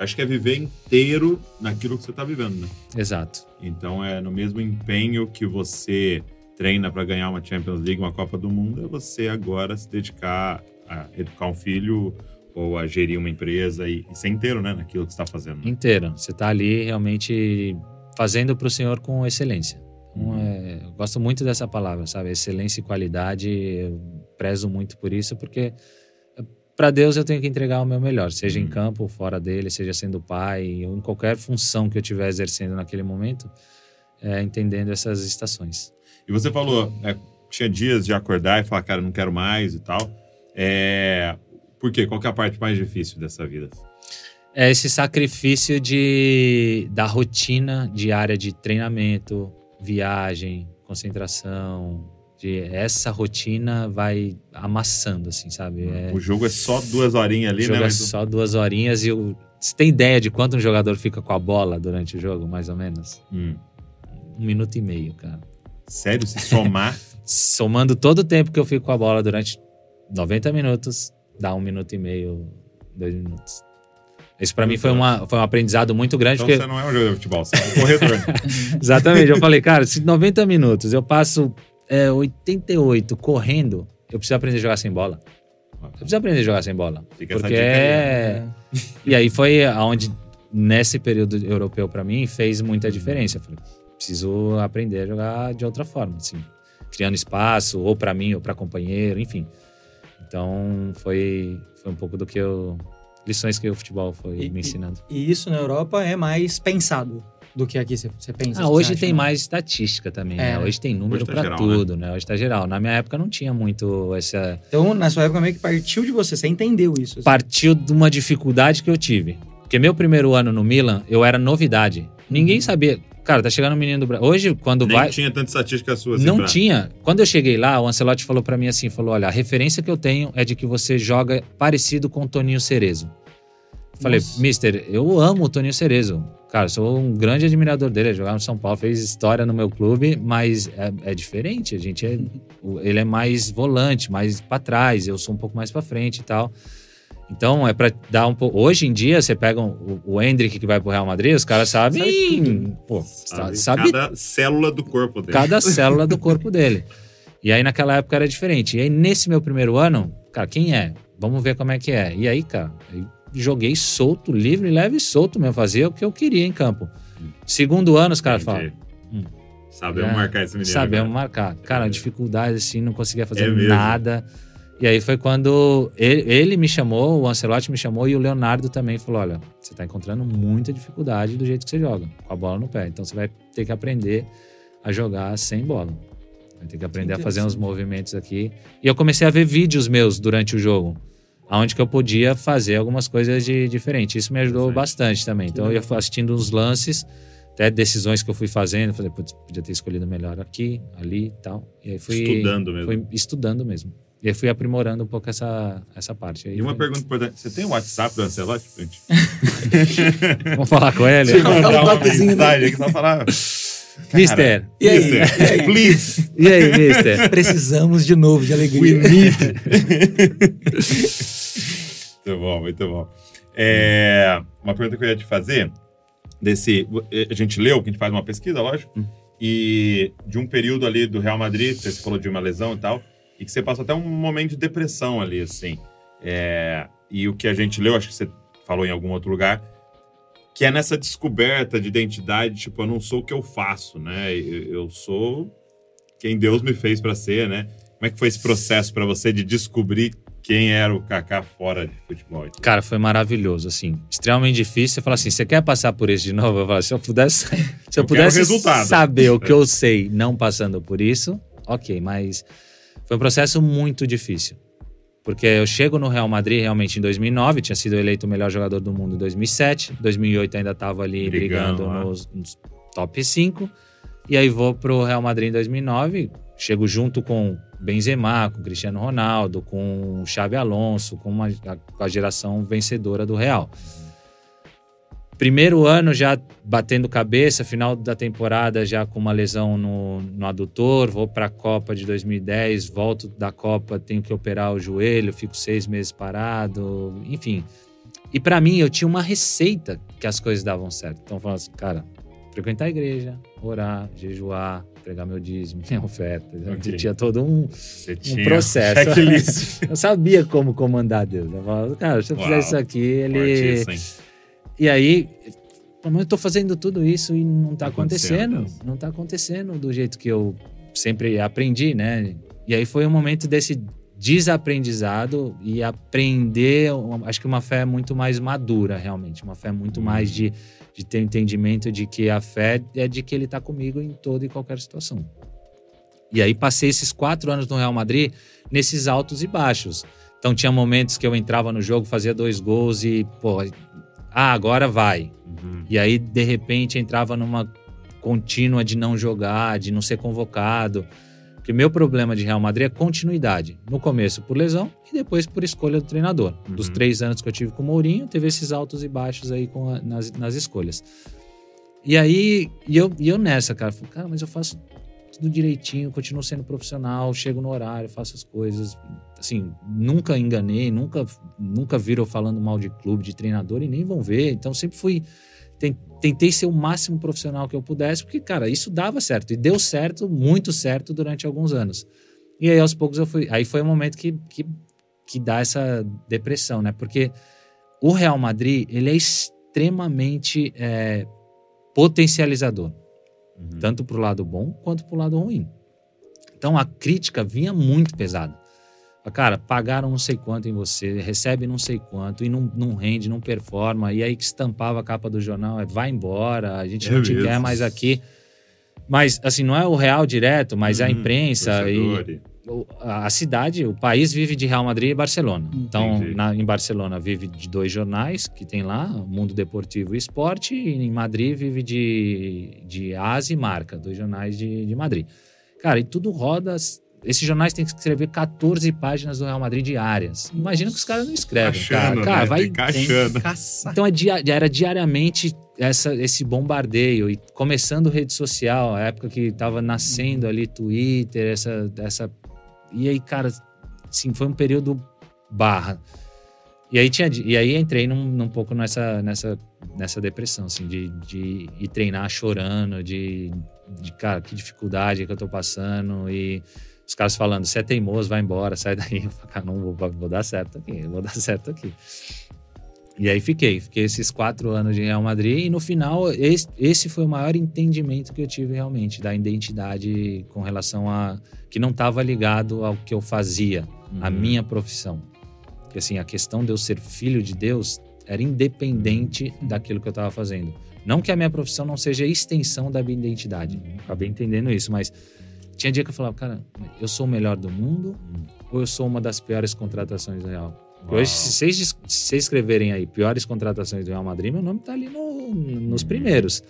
Acho que é viver inteiro naquilo que você está vivendo, né? Exato. Então é no mesmo empenho que você treina para ganhar uma Champions League, uma Copa do Mundo, é você agora se dedicar a educar um filho ou a gerir uma empresa e, e ser inteiro, né, naquilo que você está fazendo. né? inteiro. Você está ali realmente fazendo para o Senhor com excelência. Então, Uhum. é, eu gosto muito dessa palavra, sabe? Excelência e qualidade. Eu prezo muito por isso, porque para Deus eu tenho que entregar o meu melhor, seja em Uhum. campo, ou fora dele, seja sendo pai, ou em qualquer função que eu estiver exercendo naquele momento, é, entendendo essas estações. E você falou, né, tinha dias de acordar e falar, cara, não quero mais e tal. É... Por quê? Qual que é a parte mais difícil dessa vida? É esse sacrifício de, da rotina diária de treinamento, viagem, concentração. De, essa rotina vai amassando, assim, sabe? É, O jogo é só duas horinhas ali, o jogo né? é Mas- só duas horinhas e o, você tem ideia de quanto um jogador fica com a bola durante o jogo, mais ou menos? Hum. Um minuto e meio, cara. Sério, se somar, Somando todo o tempo que eu fico com a bola durante 90 minutos, dá um minuto e meio, dois minutos. Isso pra mim foi, uma, foi um aprendizado muito grande, então porque você não é um jogador de futebol, você é um corredor. né? Exatamente. Eu falei, cara, se 90 minutos eu passo é, 88 correndo, eu preciso aprender a jogar sem bola. Eu preciso aprender a jogar sem bola. Fica Porque aí, é... E aí foi aonde, nesse período europeu pra mim, fez muita diferença. Eu falei, preciso aprender a jogar de outra forma, assim. Criando espaço, ou pra mim, ou pra companheiro, enfim. Então, foi, foi um pouco do que eu... Lições que o futebol foi E- me ensinando. E isso na Europa é mais pensado do que aqui você, pensa. Ah, hoje acha, tem né? mais estatística também, É. né? Hoje tem número tá pra geral, tudo, né? Hoje tá geral. Na minha época não tinha muito essa. Então, na sua época, meio que partiu de você, você entendeu isso. assim. Partiu de uma dificuldade que eu tive. Porque meu primeiro ano no Milan, eu era novidade. Ninguém sabia. Cara, tá chegando um menino do Brasil. Hoje, quando Nem vai. tinha tanta estatística sua assim Não pra- tinha. Quando eu cheguei lá, o Ancelotti falou pra mim assim: falou, olha, a referência que eu tenho é de que você joga parecido com o Toninho Cerezo. Falei, Nossa. mister, eu amo o Toninho Cerezo. Cara, sou um grande admirador dele. Ele jogava no São Paulo, fez história no meu clube, mas é, é diferente. A gente é, ele é mais volante, mais pra trás. Eu sou um pouco mais pra frente e tal. Então, é pra dar um pouco. Hoje em dia, você pega um- o, o Hendrick que vai pro Real Madrid, os caras sabem. Sabe tudo. pô, Sabe, sabe cada célula do corpo dele. cada célula do corpo dele. E aí naquela época era diferente. E aí nesse meu primeiro ano, cara, quem é? Vamos ver como é que é. E aí, cara, joguei solto, livre, leve e solto mesmo. Fazia o que eu queria em campo. Segundo ano, os caras falam, Entendi. Sabemos Já marcar esse menino. Sabemos agora. marcar. Cara, dificuldade assim, não conseguia fazer É mesmo? E aí foi quando ele, ele me chamou, o Ancelotti me chamou e o Leonardo também falou: olha, você tá encontrando muita dificuldade do jeito que você joga, com a bola no pé. Então você vai ter que aprender a jogar sem bola. Vai ter que aprender a fazer uns movimentos aqui. E eu comecei a ver vídeos meus durante o jogo, onde que eu podia fazer algumas coisas de diferente. Isso me ajudou bastante também. Então eu ia assistindo os lances, até decisões que eu fui fazendo, falei, putz, podia ter escolhido melhor aqui, ali e tal. E aí fui Estudando mesmo. Fui estudando mesmo. E aí fui aprimorando um pouco essa, essa parte. Aí E uma foi- pergunta importante: você tem o WhatsApp do Ancelotti, gente? Vamos falar com ele? Sim. Dá um toquezinho, né? mensagem aqui só falar. Mister, E aí? Mister, please. e aí, mister? Precisamos de novo de We alegria. need. muito bom, muito bom. É, uma pergunta que eu ia te fazer, desse, a gente leu, que a gente faz uma pesquisa, lógico, Hum. e de um período ali do Real Madrid, você falou de uma lesão e tal, e que você passou até um momento de depressão ali, assim. É, e o que a gente leu, acho que você falou em algum outro lugar, que é nessa descoberta de identidade, tipo, eu não sou o que eu faço, né? Eu, eu sou quem Deus me fez para ser, né? Como é que foi esse processo para você de descobrir quem era o Kaká fora de futebol? Cara, foi maravilhoso, assim. Extremamente difícil. Você fala assim, você quer passar por isso de novo? Eu falo, se eu pudesse, se eu, Eu pudesse saber o que eu sei não passando por isso, ok. Mas foi um processo muito difícil. Porque eu chego no Real Madrid realmente em 2009, tinha sido eleito o melhor jogador do mundo em 2007. 2008 ainda estava ali Brigando brigando lá. nos, nos top 5. E aí vou pro Real Madrid em 2009, chego junto com Benzema, com Cristiano Ronaldo, com Xabi Alonso, com uma, com a geração vencedora do Real. Primeiro ano já batendo cabeça, final da temporada já com uma lesão no, no adutor, vou para a Copa de 2010, volto da Copa, tenho que operar o joelho, fico seis meses parado, enfim. E para mim eu tinha uma receita que as coisas davam certo. Então eu falava assim, cara, frequentar a igreja, orar, jejuar, entregar meu dízimo, minha oferta. Ok. Tinha todo um, Você tinha processo. checklist. eu sabia como comandar Deus. Eu falava, cara, se eu Uau. fizer isso aqui, ele. E aí, mas eu tô fazendo tudo isso e não tá Tá acontecendo, acontecendo. Deus. Não tá acontecendo do jeito que eu sempre aprendi, né? E aí foi um momento desse desaprendizado e aprender, acho que uma fé muito mais madura, realmente. Uma fé muito Hum. mais de, de ter entendimento de que a fé é de que ele tá comigo em toda e qualquer situação. E aí passei esses quatro anos no Real Madrid nesses altos e baixos. Então tinha momentos que eu entrava no jogo, fazia dois gols e, pô, ah, agora vai. Uhum. E aí, de repente, entrava numa contínua de não jogar, de não ser convocado. Porque meu problema de Real Madrid é continuidade. No começo por lesão e depois por escolha do treinador. Uhum. Dos três anos que eu tive com o Mourinho, teve esses altos e baixos aí com a- nas, nas escolhas. E aí, e eu, e eu nessa, cara, falei, cara, mas eu faço tudo direitinho, continuo sendo profissional, chego no horário, faço as coisas. Assim, nunca enganei, nunca, nunca viram falando mal de clube, de treinador e nem vão ver. Então sempre fui. ten- Tentei ser o máximo profissional que eu pudesse, porque, cara, isso dava certo. E deu certo, muito certo, durante alguns anos. E aí, aos poucos, eu fui. Aí foi o momento que, que, que dá essa depressão, né? Porque o Real Madrid, ele é extremamente é, potencializador Uhum. tanto para o lado bom quanto para o lado ruim. Então a crítica vinha muito pesada. Cara, pagaram não sei quanto em você, recebe não sei quanto e não, não rende, não performa. E aí que estampava a capa do jornal é vai embora, a gente É não te mesmo. quer mais aqui. Mas, assim, não é o real direto, mas a Uhum. imprensa e Torcedor e- a cidade, o país vive de Real Madrid e Barcelona. Então, na- em Barcelona vive de dois jornais que tem lá, Mundo Deportivo e Esporte, e em Madrid vive de, de AS e Marca, dois jornais de, de Madrid. Cara, e tudo roda. Esses jornais têm que escrever 14 páginas do Real Madrid diárias. Imagina que os caras não escrevem, cara. Achando, Cara, né? vai. Tem que achando. Caçar. Então é dia- era diariamente essa, esse bombardeio e começando rede social, a época que tava nascendo ali Twitter, essa, essa e aí cara, assim, foi um período barra. E aí tinha e aí entrei num, num pouco nessa nessa nessa depressão assim de, de ir treinar chorando, de, de cara que dificuldade que eu tô passando e os caras falando, você é teimoso, vai embora, sai daí. Eu falei, cara, não vou, vou dar certo aqui, vou dar certo aqui. E aí fiquei, fiquei esses quatro anos de Real Madrid e no final esse, esse foi o maior entendimento que eu tive realmente da identidade com relação a que não estava ligado ao que eu fazia, uhum. a minha profissão. Que assim a questão de eu ser filho de Deus era independente daquilo que eu estava fazendo. Não que a minha profissão não seja extensão da minha identidade, acabei entendendo isso, mas tinha dia que eu falava, cara, eu sou o melhor do mundo ou eu sou uma das piores contratações do Real? Hoje, se vocês, se vocês escreverem aí piores contratações do Real Madrid, meu nome tá ali no, nos primeiros.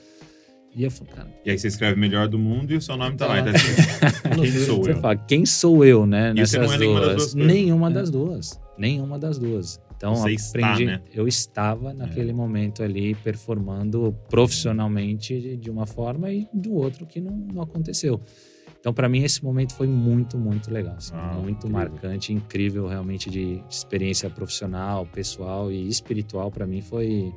E falo, cara. E aí você escreve melhor do mundo e o seu nome tá, lá. Então, assim, quem sou você eu? Fala, quem sou eu, né? E nessas é nenhuma das duas. Nenhuma das duas. Nenhuma das duas. Então, você aprendi. Está, né? Eu estava naquele é. momento ali performando profissionalmente de uma forma e do outro que não, não aconteceu. Então, para mim, esse momento foi muito, muito legal. Assim, ah, muito incrível. marcante, incrível, realmente, de, experiência profissional, pessoal e espiritual. Para mim, foi,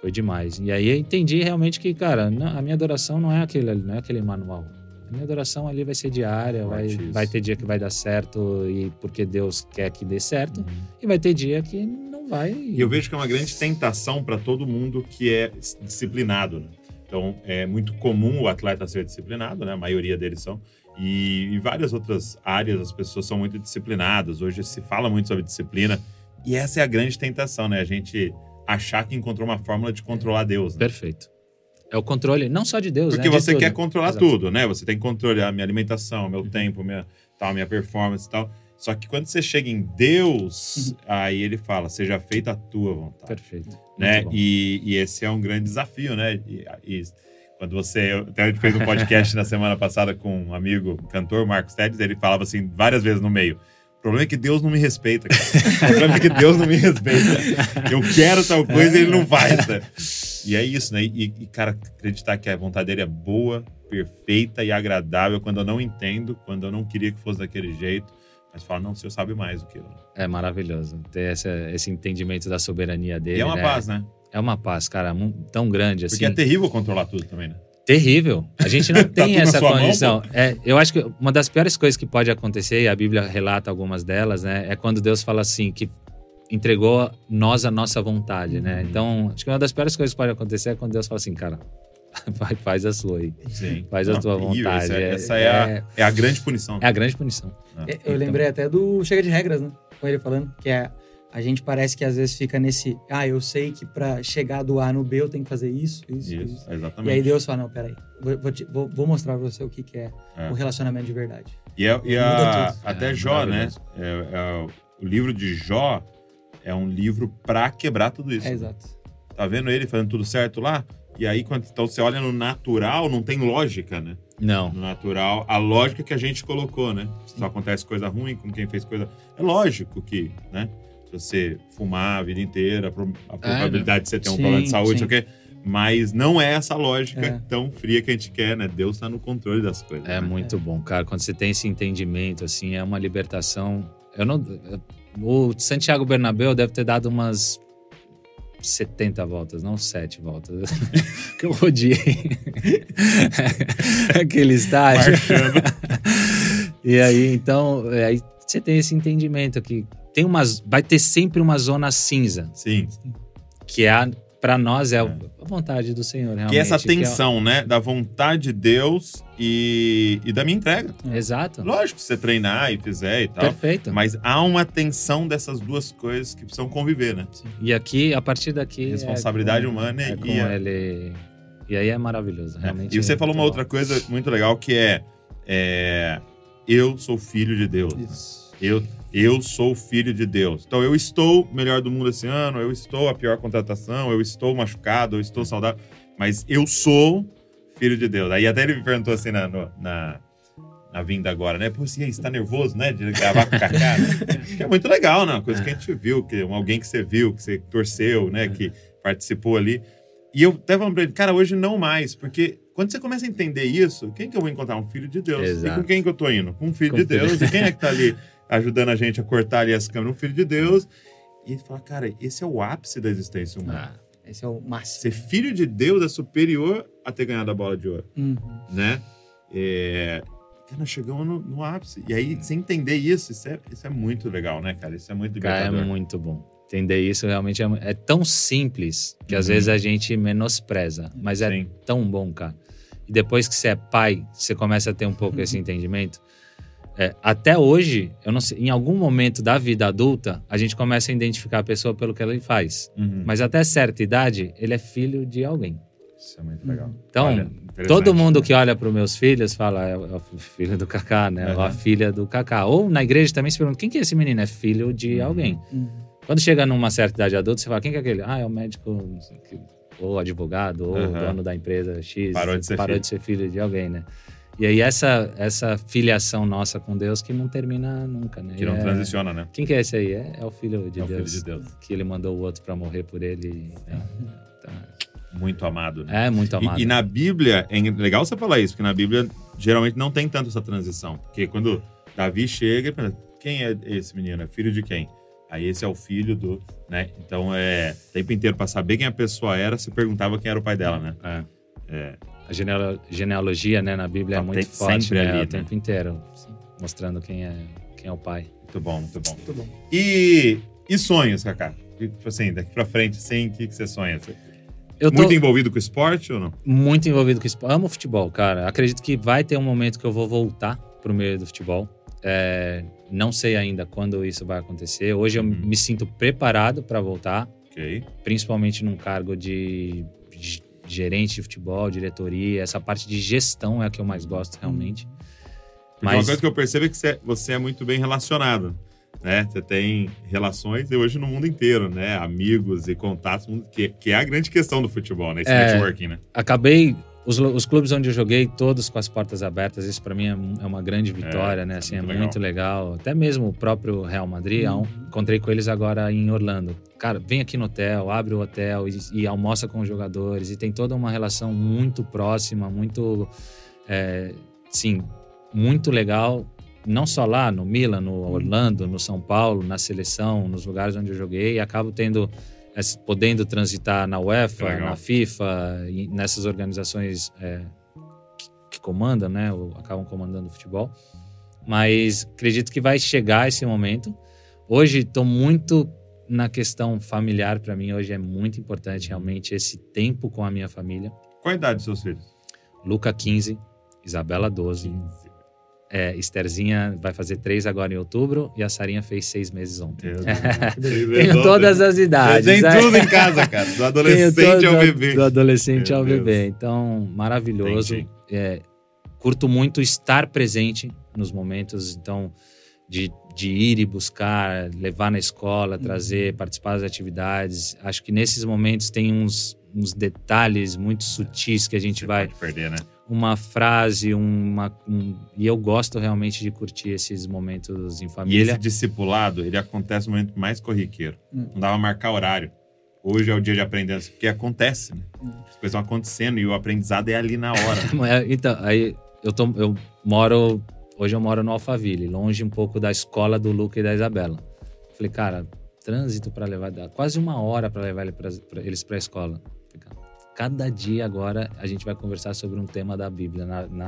foi demais. E aí eu entendi realmente que, cara, a minha adoração não é aquele, não é aquele manual. A minha adoração ali vai ser diária, vai, vai ter dia que vai dar certo e porque Deus quer que dê certo, uhum. e vai ter dia que não vai. E eu vejo que é uma grande tentação para todo mundo que é disciplinado. Né? Então, é muito comum o atleta ser disciplinado, né? A maioria deles são. E em várias outras áreas as pessoas são muito disciplinadas. Hoje se fala muito sobre disciplina. E essa é a grande tentação, né? A gente achar que encontrou uma fórmula de controlar Deus. Né? Perfeito. É o controle não só de Deus, Porque né? você quer controlar Exato. tudo, né? Você tem que controlar a minha alimentação, meu uhum. tempo, minha, tal, minha performance e tal. Só que quando você chega em Deus, uhum. aí ele fala, seja feita a tua vontade. Perfeito. Né? E, e, esse é um grande desafio, né? E, e quando você. Até a gente fez um podcast na semana passada com um amigo, cantor, Marcos Tedes, ele falava assim várias vezes no meio. O problema é que Deus não me respeita, cara. O problema é que Deus não me respeita. Eu quero tal coisa e ele não faz? E é isso, né? E, e, cara, acreditar que a vontade dele é boa, perfeita e agradável quando eu não entendo, quando eu não queria que fosse daquele jeito mas fala, não, o senhor sabe mais do que eu. É maravilhoso ter esse, esse entendimento da soberania dele. E é uma né? paz, né? É uma paz, cara, tão grande assim. Porque é terrível controlar tudo também, né? Terrível. A gente não tá tem essa condição. Mão, é, eu acho que uma das piores coisas que pode acontecer, e a Bíblia relata algumas delas, né? É quando Deus fala assim, que entregou nós a nossa vontade, né? Uhum. Então, acho que uma das piores coisas que pode acontecer é quando Deus fala assim, cara, Vai, faz a sua aí. Sim. Faz a tua vontade. Essa, é, essa é, a, é, é a grande punição. É a grande punição. É. Eu então. lembrei até do Chega de Regras, né? Com ele falando, que é a gente parece que às vezes fica nesse, ah, eu sei que para chegar do A no B eu tenho que fazer isso, isso, isso. isso. Exatamente. E aí Deus fala, não, peraí, vou, vou, te, vou, vou mostrar pra você o que, que é, é, o relacionamento de verdade. E, é, e a, até é, Jó, né? É, o livro de Jó é um livro para quebrar tudo isso. É, exato. Tá vendo ele fazendo tudo certo lá? E aí, quando então, você olha no natural, não tem lógica, né? Não. No natural, a lógica que a gente colocou, né? Só acontece coisa ruim com quem fez coisa. É lógico que, né? Se você fumar a vida inteira, a probabilidade é, de você ter um sim, problema de saúde, sei o quê. Mas não é essa lógica é. tão fria que a gente quer, né? Deus está no controle das coisas. É né? muito bom, cara. Quando você tem esse entendimento, assim, é uma libertação. Eu não. O Santiago Bernabéu deve ter dado umas 70 voltas, não 7 voltas. que eu rodei. Aquele estágio. e aí, então, é, aí você tem esse entendimento que tem umas, vai ter sempre uma zona cinza. Sim. Que é a para nós é, é a vontade do Senhor, realmente. Que é essa tensão, é... né? Da vontade de Deus e, e da minha entrega. Exato. Lógico, você treinar e fizer e tal. Perfeito. Mas há uma tensão dessas duas coisas que precisam conviver, né? Sim. E aqui, a partir daqui. Responsabilidade é com, humana é e. A... ele... E aí é maravilhoso, é. realmente. E você falou uma outra coisa muito legal que é, é. Eu sou filho de Deus. Isso. Eu eu sou filho de Deus. Então eu estou melhor do mundo esse ano, eu estou a pior contratação, eu estou machucado, eu estou saudável, mas eu sou filho de Deus. Aí até ele me perguntou assim na, na, na vinda agora, né? Pô, você está nervoso, né? De gravar com o Kaká. Né? que é muito legal, né? Uma coisa que a gente viu, que alguém que você viu, que você torceu, né? Que participou ali. E eu até falando pra ele, cara, hoje não mais, porque quando você começa a entender isso, quem que eu vou encontrar? Um filho de Deus. Exato. E com quem que eu tô indo? Com um filho com de Deus. Filho. E quem é que tá ali? ajudando a gente a cortar ali as câmeras, um filho de Deus. E ele fala, cara, esse é o ápice da existência humana. Ah, esse é o máximo. Ser filho de Deus é superior a ter ganhado a bola de ouro. Uhum. Né? É... Cara, nós chegamos no, no, ápice. E aí, sem entender isso, isso é, isso é muito legal, né, cara? Isso é muito libertador. Cara, é muito bom. Entender isso realmente é, é tão simples que às Uhum. vezes a gente menospreza, mas é Sim. tão bom, cara. E depois que você é pai, você começa a ter um pouco esse entendimento. É, até hoje, eu não sei, em algum momento da vida adulta, a gente começa a identificar a pessoa pelo que ela faz. Uhum. Mas até certa idade, ele é filho de alguém. Isso é muito legal. Então, Olha, todo mundo que olha para os meus filhos fala, é o é o filho do Kaká, né? Ou a Aham. filha do Kaká. Ou na igreja também se pergunta, quem que é esse menino? É filho de Uhum. alguém. Uhum. Quando chega numa certa idade adulta, você fala, quem que é aquele? Ah, é o médico, ou advogado, ou dono da empresa X. Parou de ser parou filho. de ser filho de alguém, né? E aí essa, essa filiação nossa com Deus que não termina nunca, né? Que não é- transiciona, né? Quem que é esse aí? É, é o filho de É o filho Deus. de Deus. Que ele mandou o outro para morrer por ele. né? Então, Muito amado, né? é muito amado. E, e na Bíblia, é legal você falar isso, porque na Bíblia geralmente não tem tanto essa transição. Porque quando Davi chega, ele pensa, quem é esse menino? É filho de quem? Aí esse é o filho do, né? Então é o tempo inteiro para saber quem a pessoa era, você perguntava quem era o pai dela, né? É. É, A genealo- genealogia, né, na Bíblia Tá é muito tem- forte, né? ali, o né? tempo inteiro, mostrando quem é, quem é o pai. muito bom, muito bom. Muito bom. E, e sonhos, Kaká? Tipo assim, daqui pra frente, assim, o que, que você sonha? Eu tô Muito envolvido com esporte ou não? muito envolvido com esporte. Amo futebol, cara. Acredito que vai ter um momento que eu vou voltar pro meio do futebol. É, não sei ainda quando isso vai acontecer. Hoje eu Uhum. me sinto preparado para voltar, Ok. principalmente num cargo de gerente de futebol, diretoria. Essa parte de gestão é a que eu mais gosto realmente. Porque uma Mas coisa que eu percebo é que você, você é muito bem relacionado, né? Você tem relações e hoje no mundo inteiro, né? Amigos e contatos, que, que é a grande questão do futebol, né? Esse É. networking, né? acabei os, os clubes onde eu joguei todos com as portas abertas isso para mim é, é uma grande vitória É, né é assim é muito muito legal. até mesmo o próprio Real Madrid Uhum. ah, encontrei com eles agora em Orlando. Cara vem aqui no hotel abre o hotel e, e almoça com os jogadores e tem toda uma relação muito próxima muito é, sim muito legal não só lá no Milan no Orlando no São Paulo na seleção nos lugares onde eu joguei e acabo tendo podendo transitar na UEFA, legal. na FIFA, nessas organizações é, que, que comandam, né, ou acabam comandando o futebol. Mas acredito que vai chegar esse momento. Hoje estou muito na questão familiar para mim. Hoje é muito importante realmente esse tempo com a minha família. Qual a idade dos seus filhos? Luca 15, Isabela 12, é, Estherzinha vai fazer três agora em outubro e a Sarinha fez seis meses ontem. Tenho todas as idades. Tem é. tudo em casa, cara. Do adolescente todo- ao bebê. Do adolescente Meu ao Deus. bebê. Então, maravilhoso. É, curto muito estar presente nos momentos, então, de, de ir e buscar, levar na escola, trazer, participar das atividades. Acho que nesses momentos tem uns, uns detalhes muito sutis que a gente Você vai. pode perder, né? Uma frase, uma. um- e eu gosto realmente de curtir esses momentos em E família. esse discipulado, ele acontece no momento mais corriqueiro. Hum. Não dava marcar horário. Hoje é o dia de aprender, porque acontece, né? Hum. As coisas vão acontecendo e o aprendizado é ali na hora. Então, aí eu, tô, eu moro. Hoje eu moro no Alphaville, longe um pouco da escola do Luca e da Isabela. Falei, cara, trânsito para levar. Quase uma hora para levar ele pra- pra- eles para a escola. Cada dia agora a gente vai conversar sobre um tema da Bíblia. Na, na-.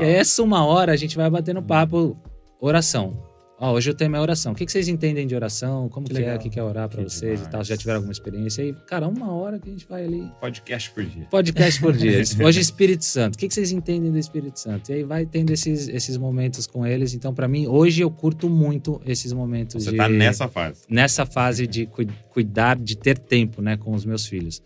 E aí, essa uma hora a gente vai batendo papo, oração. Ó, hoje o tema é oração. O que, que vocês entendem de oração? Como que, Que é? legal. O que, que é orar para vocês e demais. tal? Já tiveram alguma experiência? E, cara, uma hora que a gente vai ali Podcast por dia. podcast por dia. Hoje Espírito Santo. O que que vocês entendem do Espírito Santo? E aí vai tendo esses, esses momentos com eles. Então, para mim, hoje eu curto muito esses momentos Você de tá nessa fase. nessa fase de cui- cuidar, de ter tempo, né, com os meus filhos.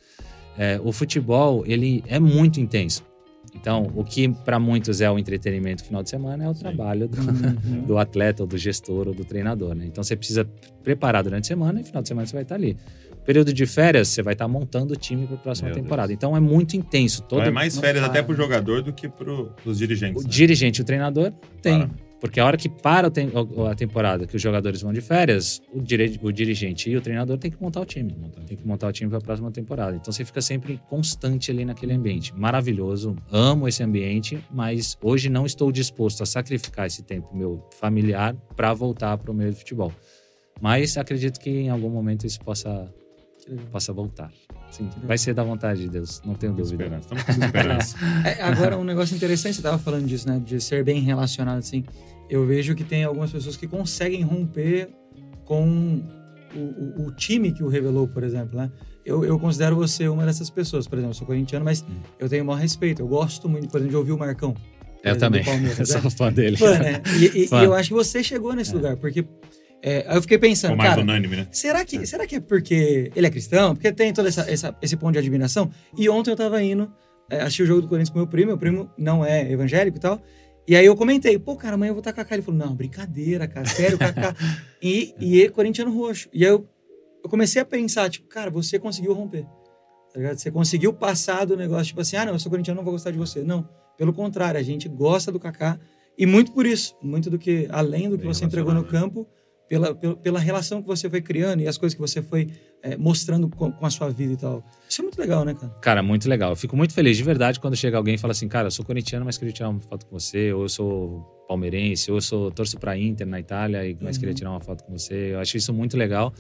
É, o futebol ele é muito intenso. Então, o que para muitos é o entretenimento no final de semana é o Sim. trabalho do, Uhum. do atleta, ou do gestor, ou do treinador, né? Então você precisa preparar durante a semana e no final de semana você vai estar ali. Período de férias, você vai estar montando o time para a próxima Meu Deus. temporada. Então é muito intenso. Todo, Então é mais férias para, até pro né? jogador do que pro, pros dirigentes. o né? dirigente e o treinador tem. Para. Porque a hora que para a temporada, que os jogadores vão de férias, o, dire- o dirigente e o treinador tem que montar o time. Tem que montar o time para a próxima temporada. Então você fica sempre constante ali naquele ambiente. Maravilhoso, amo esse ambiente, mas hoje não estou disposto a sacrificar esse tempo meu familiar para voltar para o meio do futebol. Mas acredito que em algum momento isso possa. Possa voltar. Sim, vai ser da vontade de Deus, não tenho dúvida. Esperança. Estamos com esperança. É, agora, um negócio interessante, você tava falando disso, né? De ser bem relacionado, assim. Eu vejo que tem algumas pessoas que conseguem romper com o, o, o, time que o revelou, por exemplo, né? Eu, eu considero você uma dessas pessoas. Por exemplo, eu sou corintiano, mas hum. eu tenho o maior respeito. Eu gosto muito, por exemplo, de ouvir o Marcão. Eu também. eu sou né? fã dele. Fã, né? E, e, e, eu acho que você chegou nesse é. lugar, porque é, eu fiquei pensando, mais cara, unânime, né? será que, é. será que é porque ele é cristão? Porque tem todo essa, essa, esse ponto de admiração? E ontem eu tava indo é, assistir o jogo do Corinthians com meu primo, meu primo não é evangélico e tal, e aí eu comentei, pô, cara, amanhã eu vou estar com a. Ele falou, não, brincadeira, cara, sério, Kaká. e, e ele, corintiano roxo. E aí eu, eu comecei a pensar, tipo, cara, você conseguiu romper. Tá? Você conseguiu passar do negócio, tipo assim, ah, não, eu sou corintiano, não vou gostar de você. Não, pelo contrário, a gente gosta do Kaká. E muito por isso, muito do que, além do que Bem você entregou no campo, pela, pela, pela, relação que você foi criando e as coisas que você foi é, mostrando com, com, a sua vida e tal. Isso é muito legal, né, cara? Cara, muito legal. Eu fico muito feliz de verdade quando chega alguém e fala assim, cara, eu sou corintiano, mas queria tirar uma foto com você, ou eu sou palmeirense, ou eu sou torço para Inter na Itália, e mas uhum. queria tirar uma foto com você. Eu acho isso muito legal.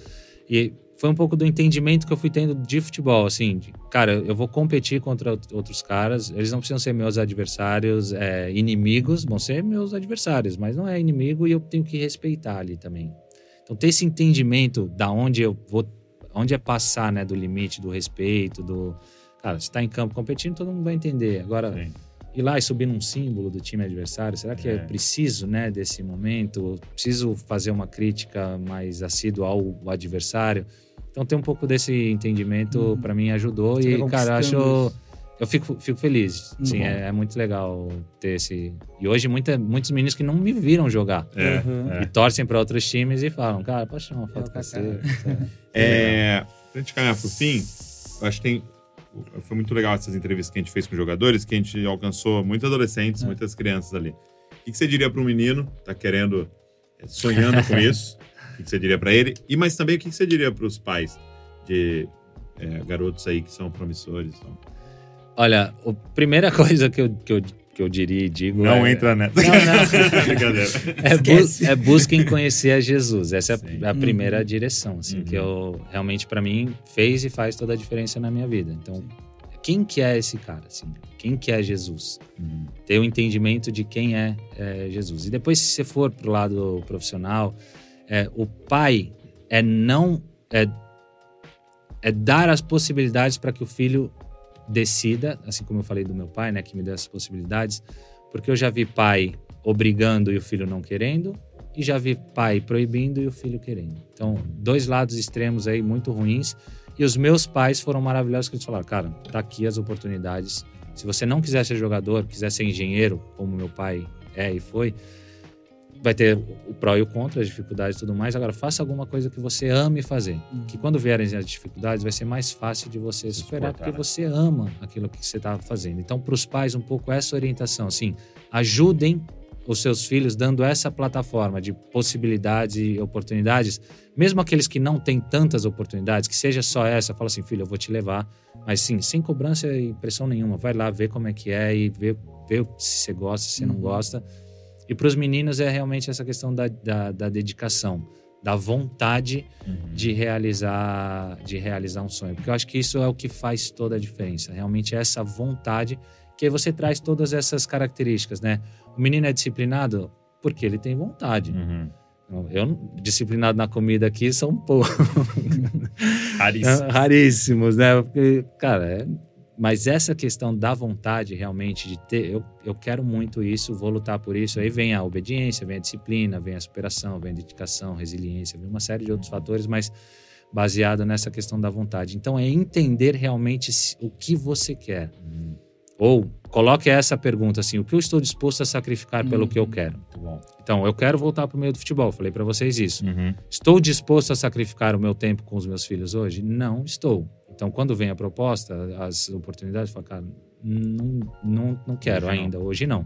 E foi um pouco do entendimento que eu fui tendo de futebol, assim, de, cara, eu vou competir contra outros caras, eles não precisam ser meus adversários, é, inimigos, vão ser meus adversários, mas não é inimigo e eu tenho que respeitar ali também. Então ter esse entendimento da onde eu vou, onde é passar, né, do limite, do respeito, do, cara, se está em campo competindo, todo mundo vai entender. Agora Sim ir lá e subir num símbolo do time adversário? Será que é, é preciso, né, desse momento? Preciso fazer uma crítica mais assídua ao adversário? Então, ter um pouco desse entendimento, uhum. para mim, ajudou. Você e, cara, acho. Eu fico, fico feliz. Sim, é, é, muito legal ter esse. E hoje, muita, muitos meninos que não me viram jogar. É, uhum. E torcem para outros times e falam, cara, pode chamar uma foto com você. É, pra gente caminhar pro fim, eu acho que tem foi muito legal essas entrevistas que a gente fez com jogadores, que a gente alcançou muitos adolescentes, é. muitas crianças ali. O que você diria para um menino que está querendo, é, sonhando com isso? O que você diria para ele? E mas também o que você diria para os pais de é, garotos aí que são promissores? Então? Olha, a primeira coisa que eu, que eu que eu diria e digo. Não é, entra nessa. Não, não. é, bu é busquem conhecer a Jesus. Essa é a, a primeira uhum. direção, assim, uhum. que eu realmente, para mim, fez e faz toda a diferença na minha vida. Então, quem que é esse cara, assim? Quem que é Jesus? Uhum. Ter o um entendimento de quem é, é, Jesus. E depois, se você for pro lado profissional, é, o pai é não... É, é dar as possibilidades para que o filho decida, assim como eu falei do meu pai, né, que me deu essas possibilidades, porque eu já vi pai obrigando e o filho não querendo, e já vi pai proibindo e o filho querendo. Então, dois lados extremos aí muito ruins. E os meus pais foram maravilhosos que eles falaram, cara, tá aqui as oportunidades. Se você não quiser ser jogador, quiser ser engenheiro, como meu pai é e foi, vai ter o pró e o contra, as dificuldades e tudo mais. Agora, faça alguma coisa que você ame fazer. Uhum. Que quando vierem as dificuldades, vai ser mais fácil de você superar, porque você ama aquilo que você está fazendo. Então, para os pais, um pouco essa orientação. Assim, ajudem os seus filhos dando essa plataforma de possibilidades e oportunidades, mesmo aqueles que não têm tantas oportunidades, que seja só essa, fala assim, filho, eu vou te levar, mas sim, sem cobrança e pressão nenhuma, vai lá ver como é que é e ver, se você gosta, se uhum. não gosta e para os meninos é realmente essa questão da, da, da dedicação, da vontade uhum. de realizar de realizar um sonho. Porque eu acho que isso é o que faz toda a diferença. Realmente é essa vontade que aí você traz todas essas características, né? O menino é disciplinado porque ele tem vontade. Uhum. Eu, disciplinado na comida aqui, são poucos. Raríssimos. Raríssimos, né? Porque, cara, é mas essa questão da vontade realmente de ter, eu, eu quero muito isso, vou lutar por isso. Aí vem a obediência, vem a disciplina, vem a superação, vem a dedicação, resiliência, vem uma série de outros fatores, mas baseado nessa questão da vontade. Então é entender realmente o que você quer. Hum. Ou coloque essa pergunta assim: o que eu estou disposto a sacrificar hum. pelo que eu quero? Então, eu quero voltar para o meio do futebol. Falei para vocês isso. Uhum. Estou disposto a sacrificar o meu tempo com os meus filhos hoje? Não estou. Então, quando vem a proposta, as oportunidades, eu falo, cara, não, não, não quero hoje ainda, não. hoje não.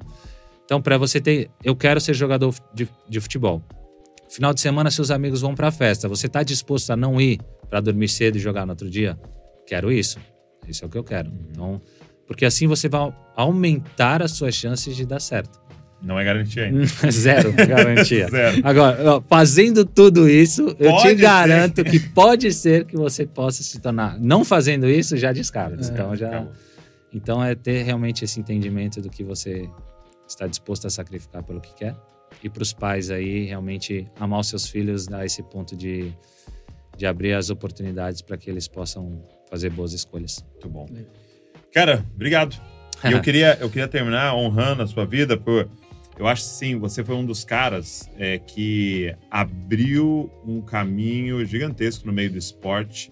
Então, para você ter, eu quero ser jogador de, de futebol. Final de semana, seus amigos vão para a festa. Você está disposto a não ir para dormir cedo e jogar no outro dia? Quero isso. Isso é o que eu quero. Então, porque assim você vai aumentar as suas chances de dar certo. Não é garantia ainda. Zero garantia. Zero. Agora, fazendo tudo isso, pode eu te garanto ser. que pode ser que você possa se tornar. Não fazendo isso, já descarta. É, então, já. Então, é ter realmente esse entendimento do que você está disposto a sacrificar pelo que quer. E para os pais aí, realmente amar os seus filhos, dar esse ponto de, de abrir as oportunidades para que eles possam fazer boas escolhas. Muito bom. Cara, obrigado. E eu queria, eu queria terminar honrando a sua vida por. Eu acho que sim, você foi um dos caras é, que abriu um caminho gigantesco no meio do esporte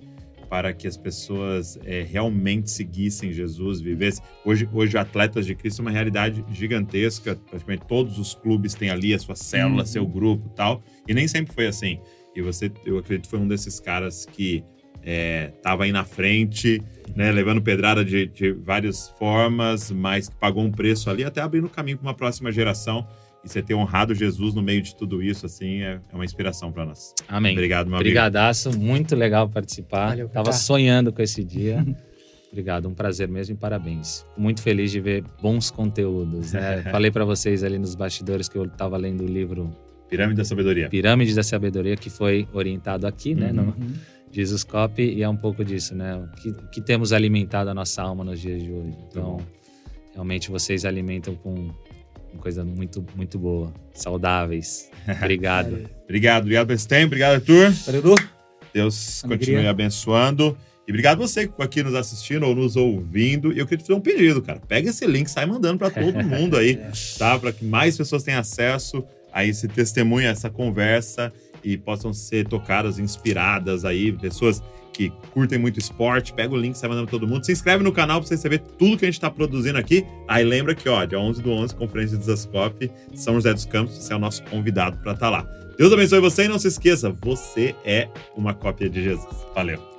para que as pessoas é, realmente seguissem Jesus, vivessem. Hoje, hoje, atletas de Cristo é uma realidade gigantesca. Praticamente todos os clubes têm ali a sua célula, uhum. seu grupo tal. E nem sempre foi assim. E você, eu acredito, foi um desses caras que estava é, aí na frente, né, levando pedrada de, de várias formas, mas que pagou um preço ali, até abrindo caminho para uma próxima geração. E você ter honrado Jesus no meio de tudo isso, assim, é, é uma inspiração para nós. Amém. Obrigado, meu Obrigadaço, amigo. muito legal participar. Valeu, Tava sonhando com esse dia. Obrigado, um prazer mesmo e parabéns. Muito feliz de ver bons conteúdos. Né? Falei para vocês ali nos bastidores que eu estava lendo o livro Pirâmide da Sabedoria. Pirâmide da Sabedoria, que foi orientado aqui, né? No, Jesus Cop, e é um pouco disso, né? O que, que temos alimentado a nossa alma nos dias de hoje. Então, realmente vocês alimentam com coisa muito, muito boa. Saudáveis. Obrigado. obrigado, obrigado por esse tempo. Obrigado, Arthur. Valeu, Deus Alegria. continue abençoando. E obrigado você que aqui nos assistindo ou nos ouvindo. E eu queria te fazer um pedido, cara. Pega esse link, sai mandando para todo mundo aí, tá? Para que mais pessoas tenham acesso a esse testemunho, a essa conversa e possam ser tocadas, inspiradas aí, pessoas que curtem muito esporte, pega o link, sai mandando todo mundo. Se inscreve no canal para você saber tudo que a gente está produzindo aqui. Aí lembra que, ó, dia 11 do 11, Conferência de Zascope, São José dos Campos, você é o nosso convidado para estar tá lá. Deus abençoe você e não se esqueça, você é uma cópia de Jesus. Valeu!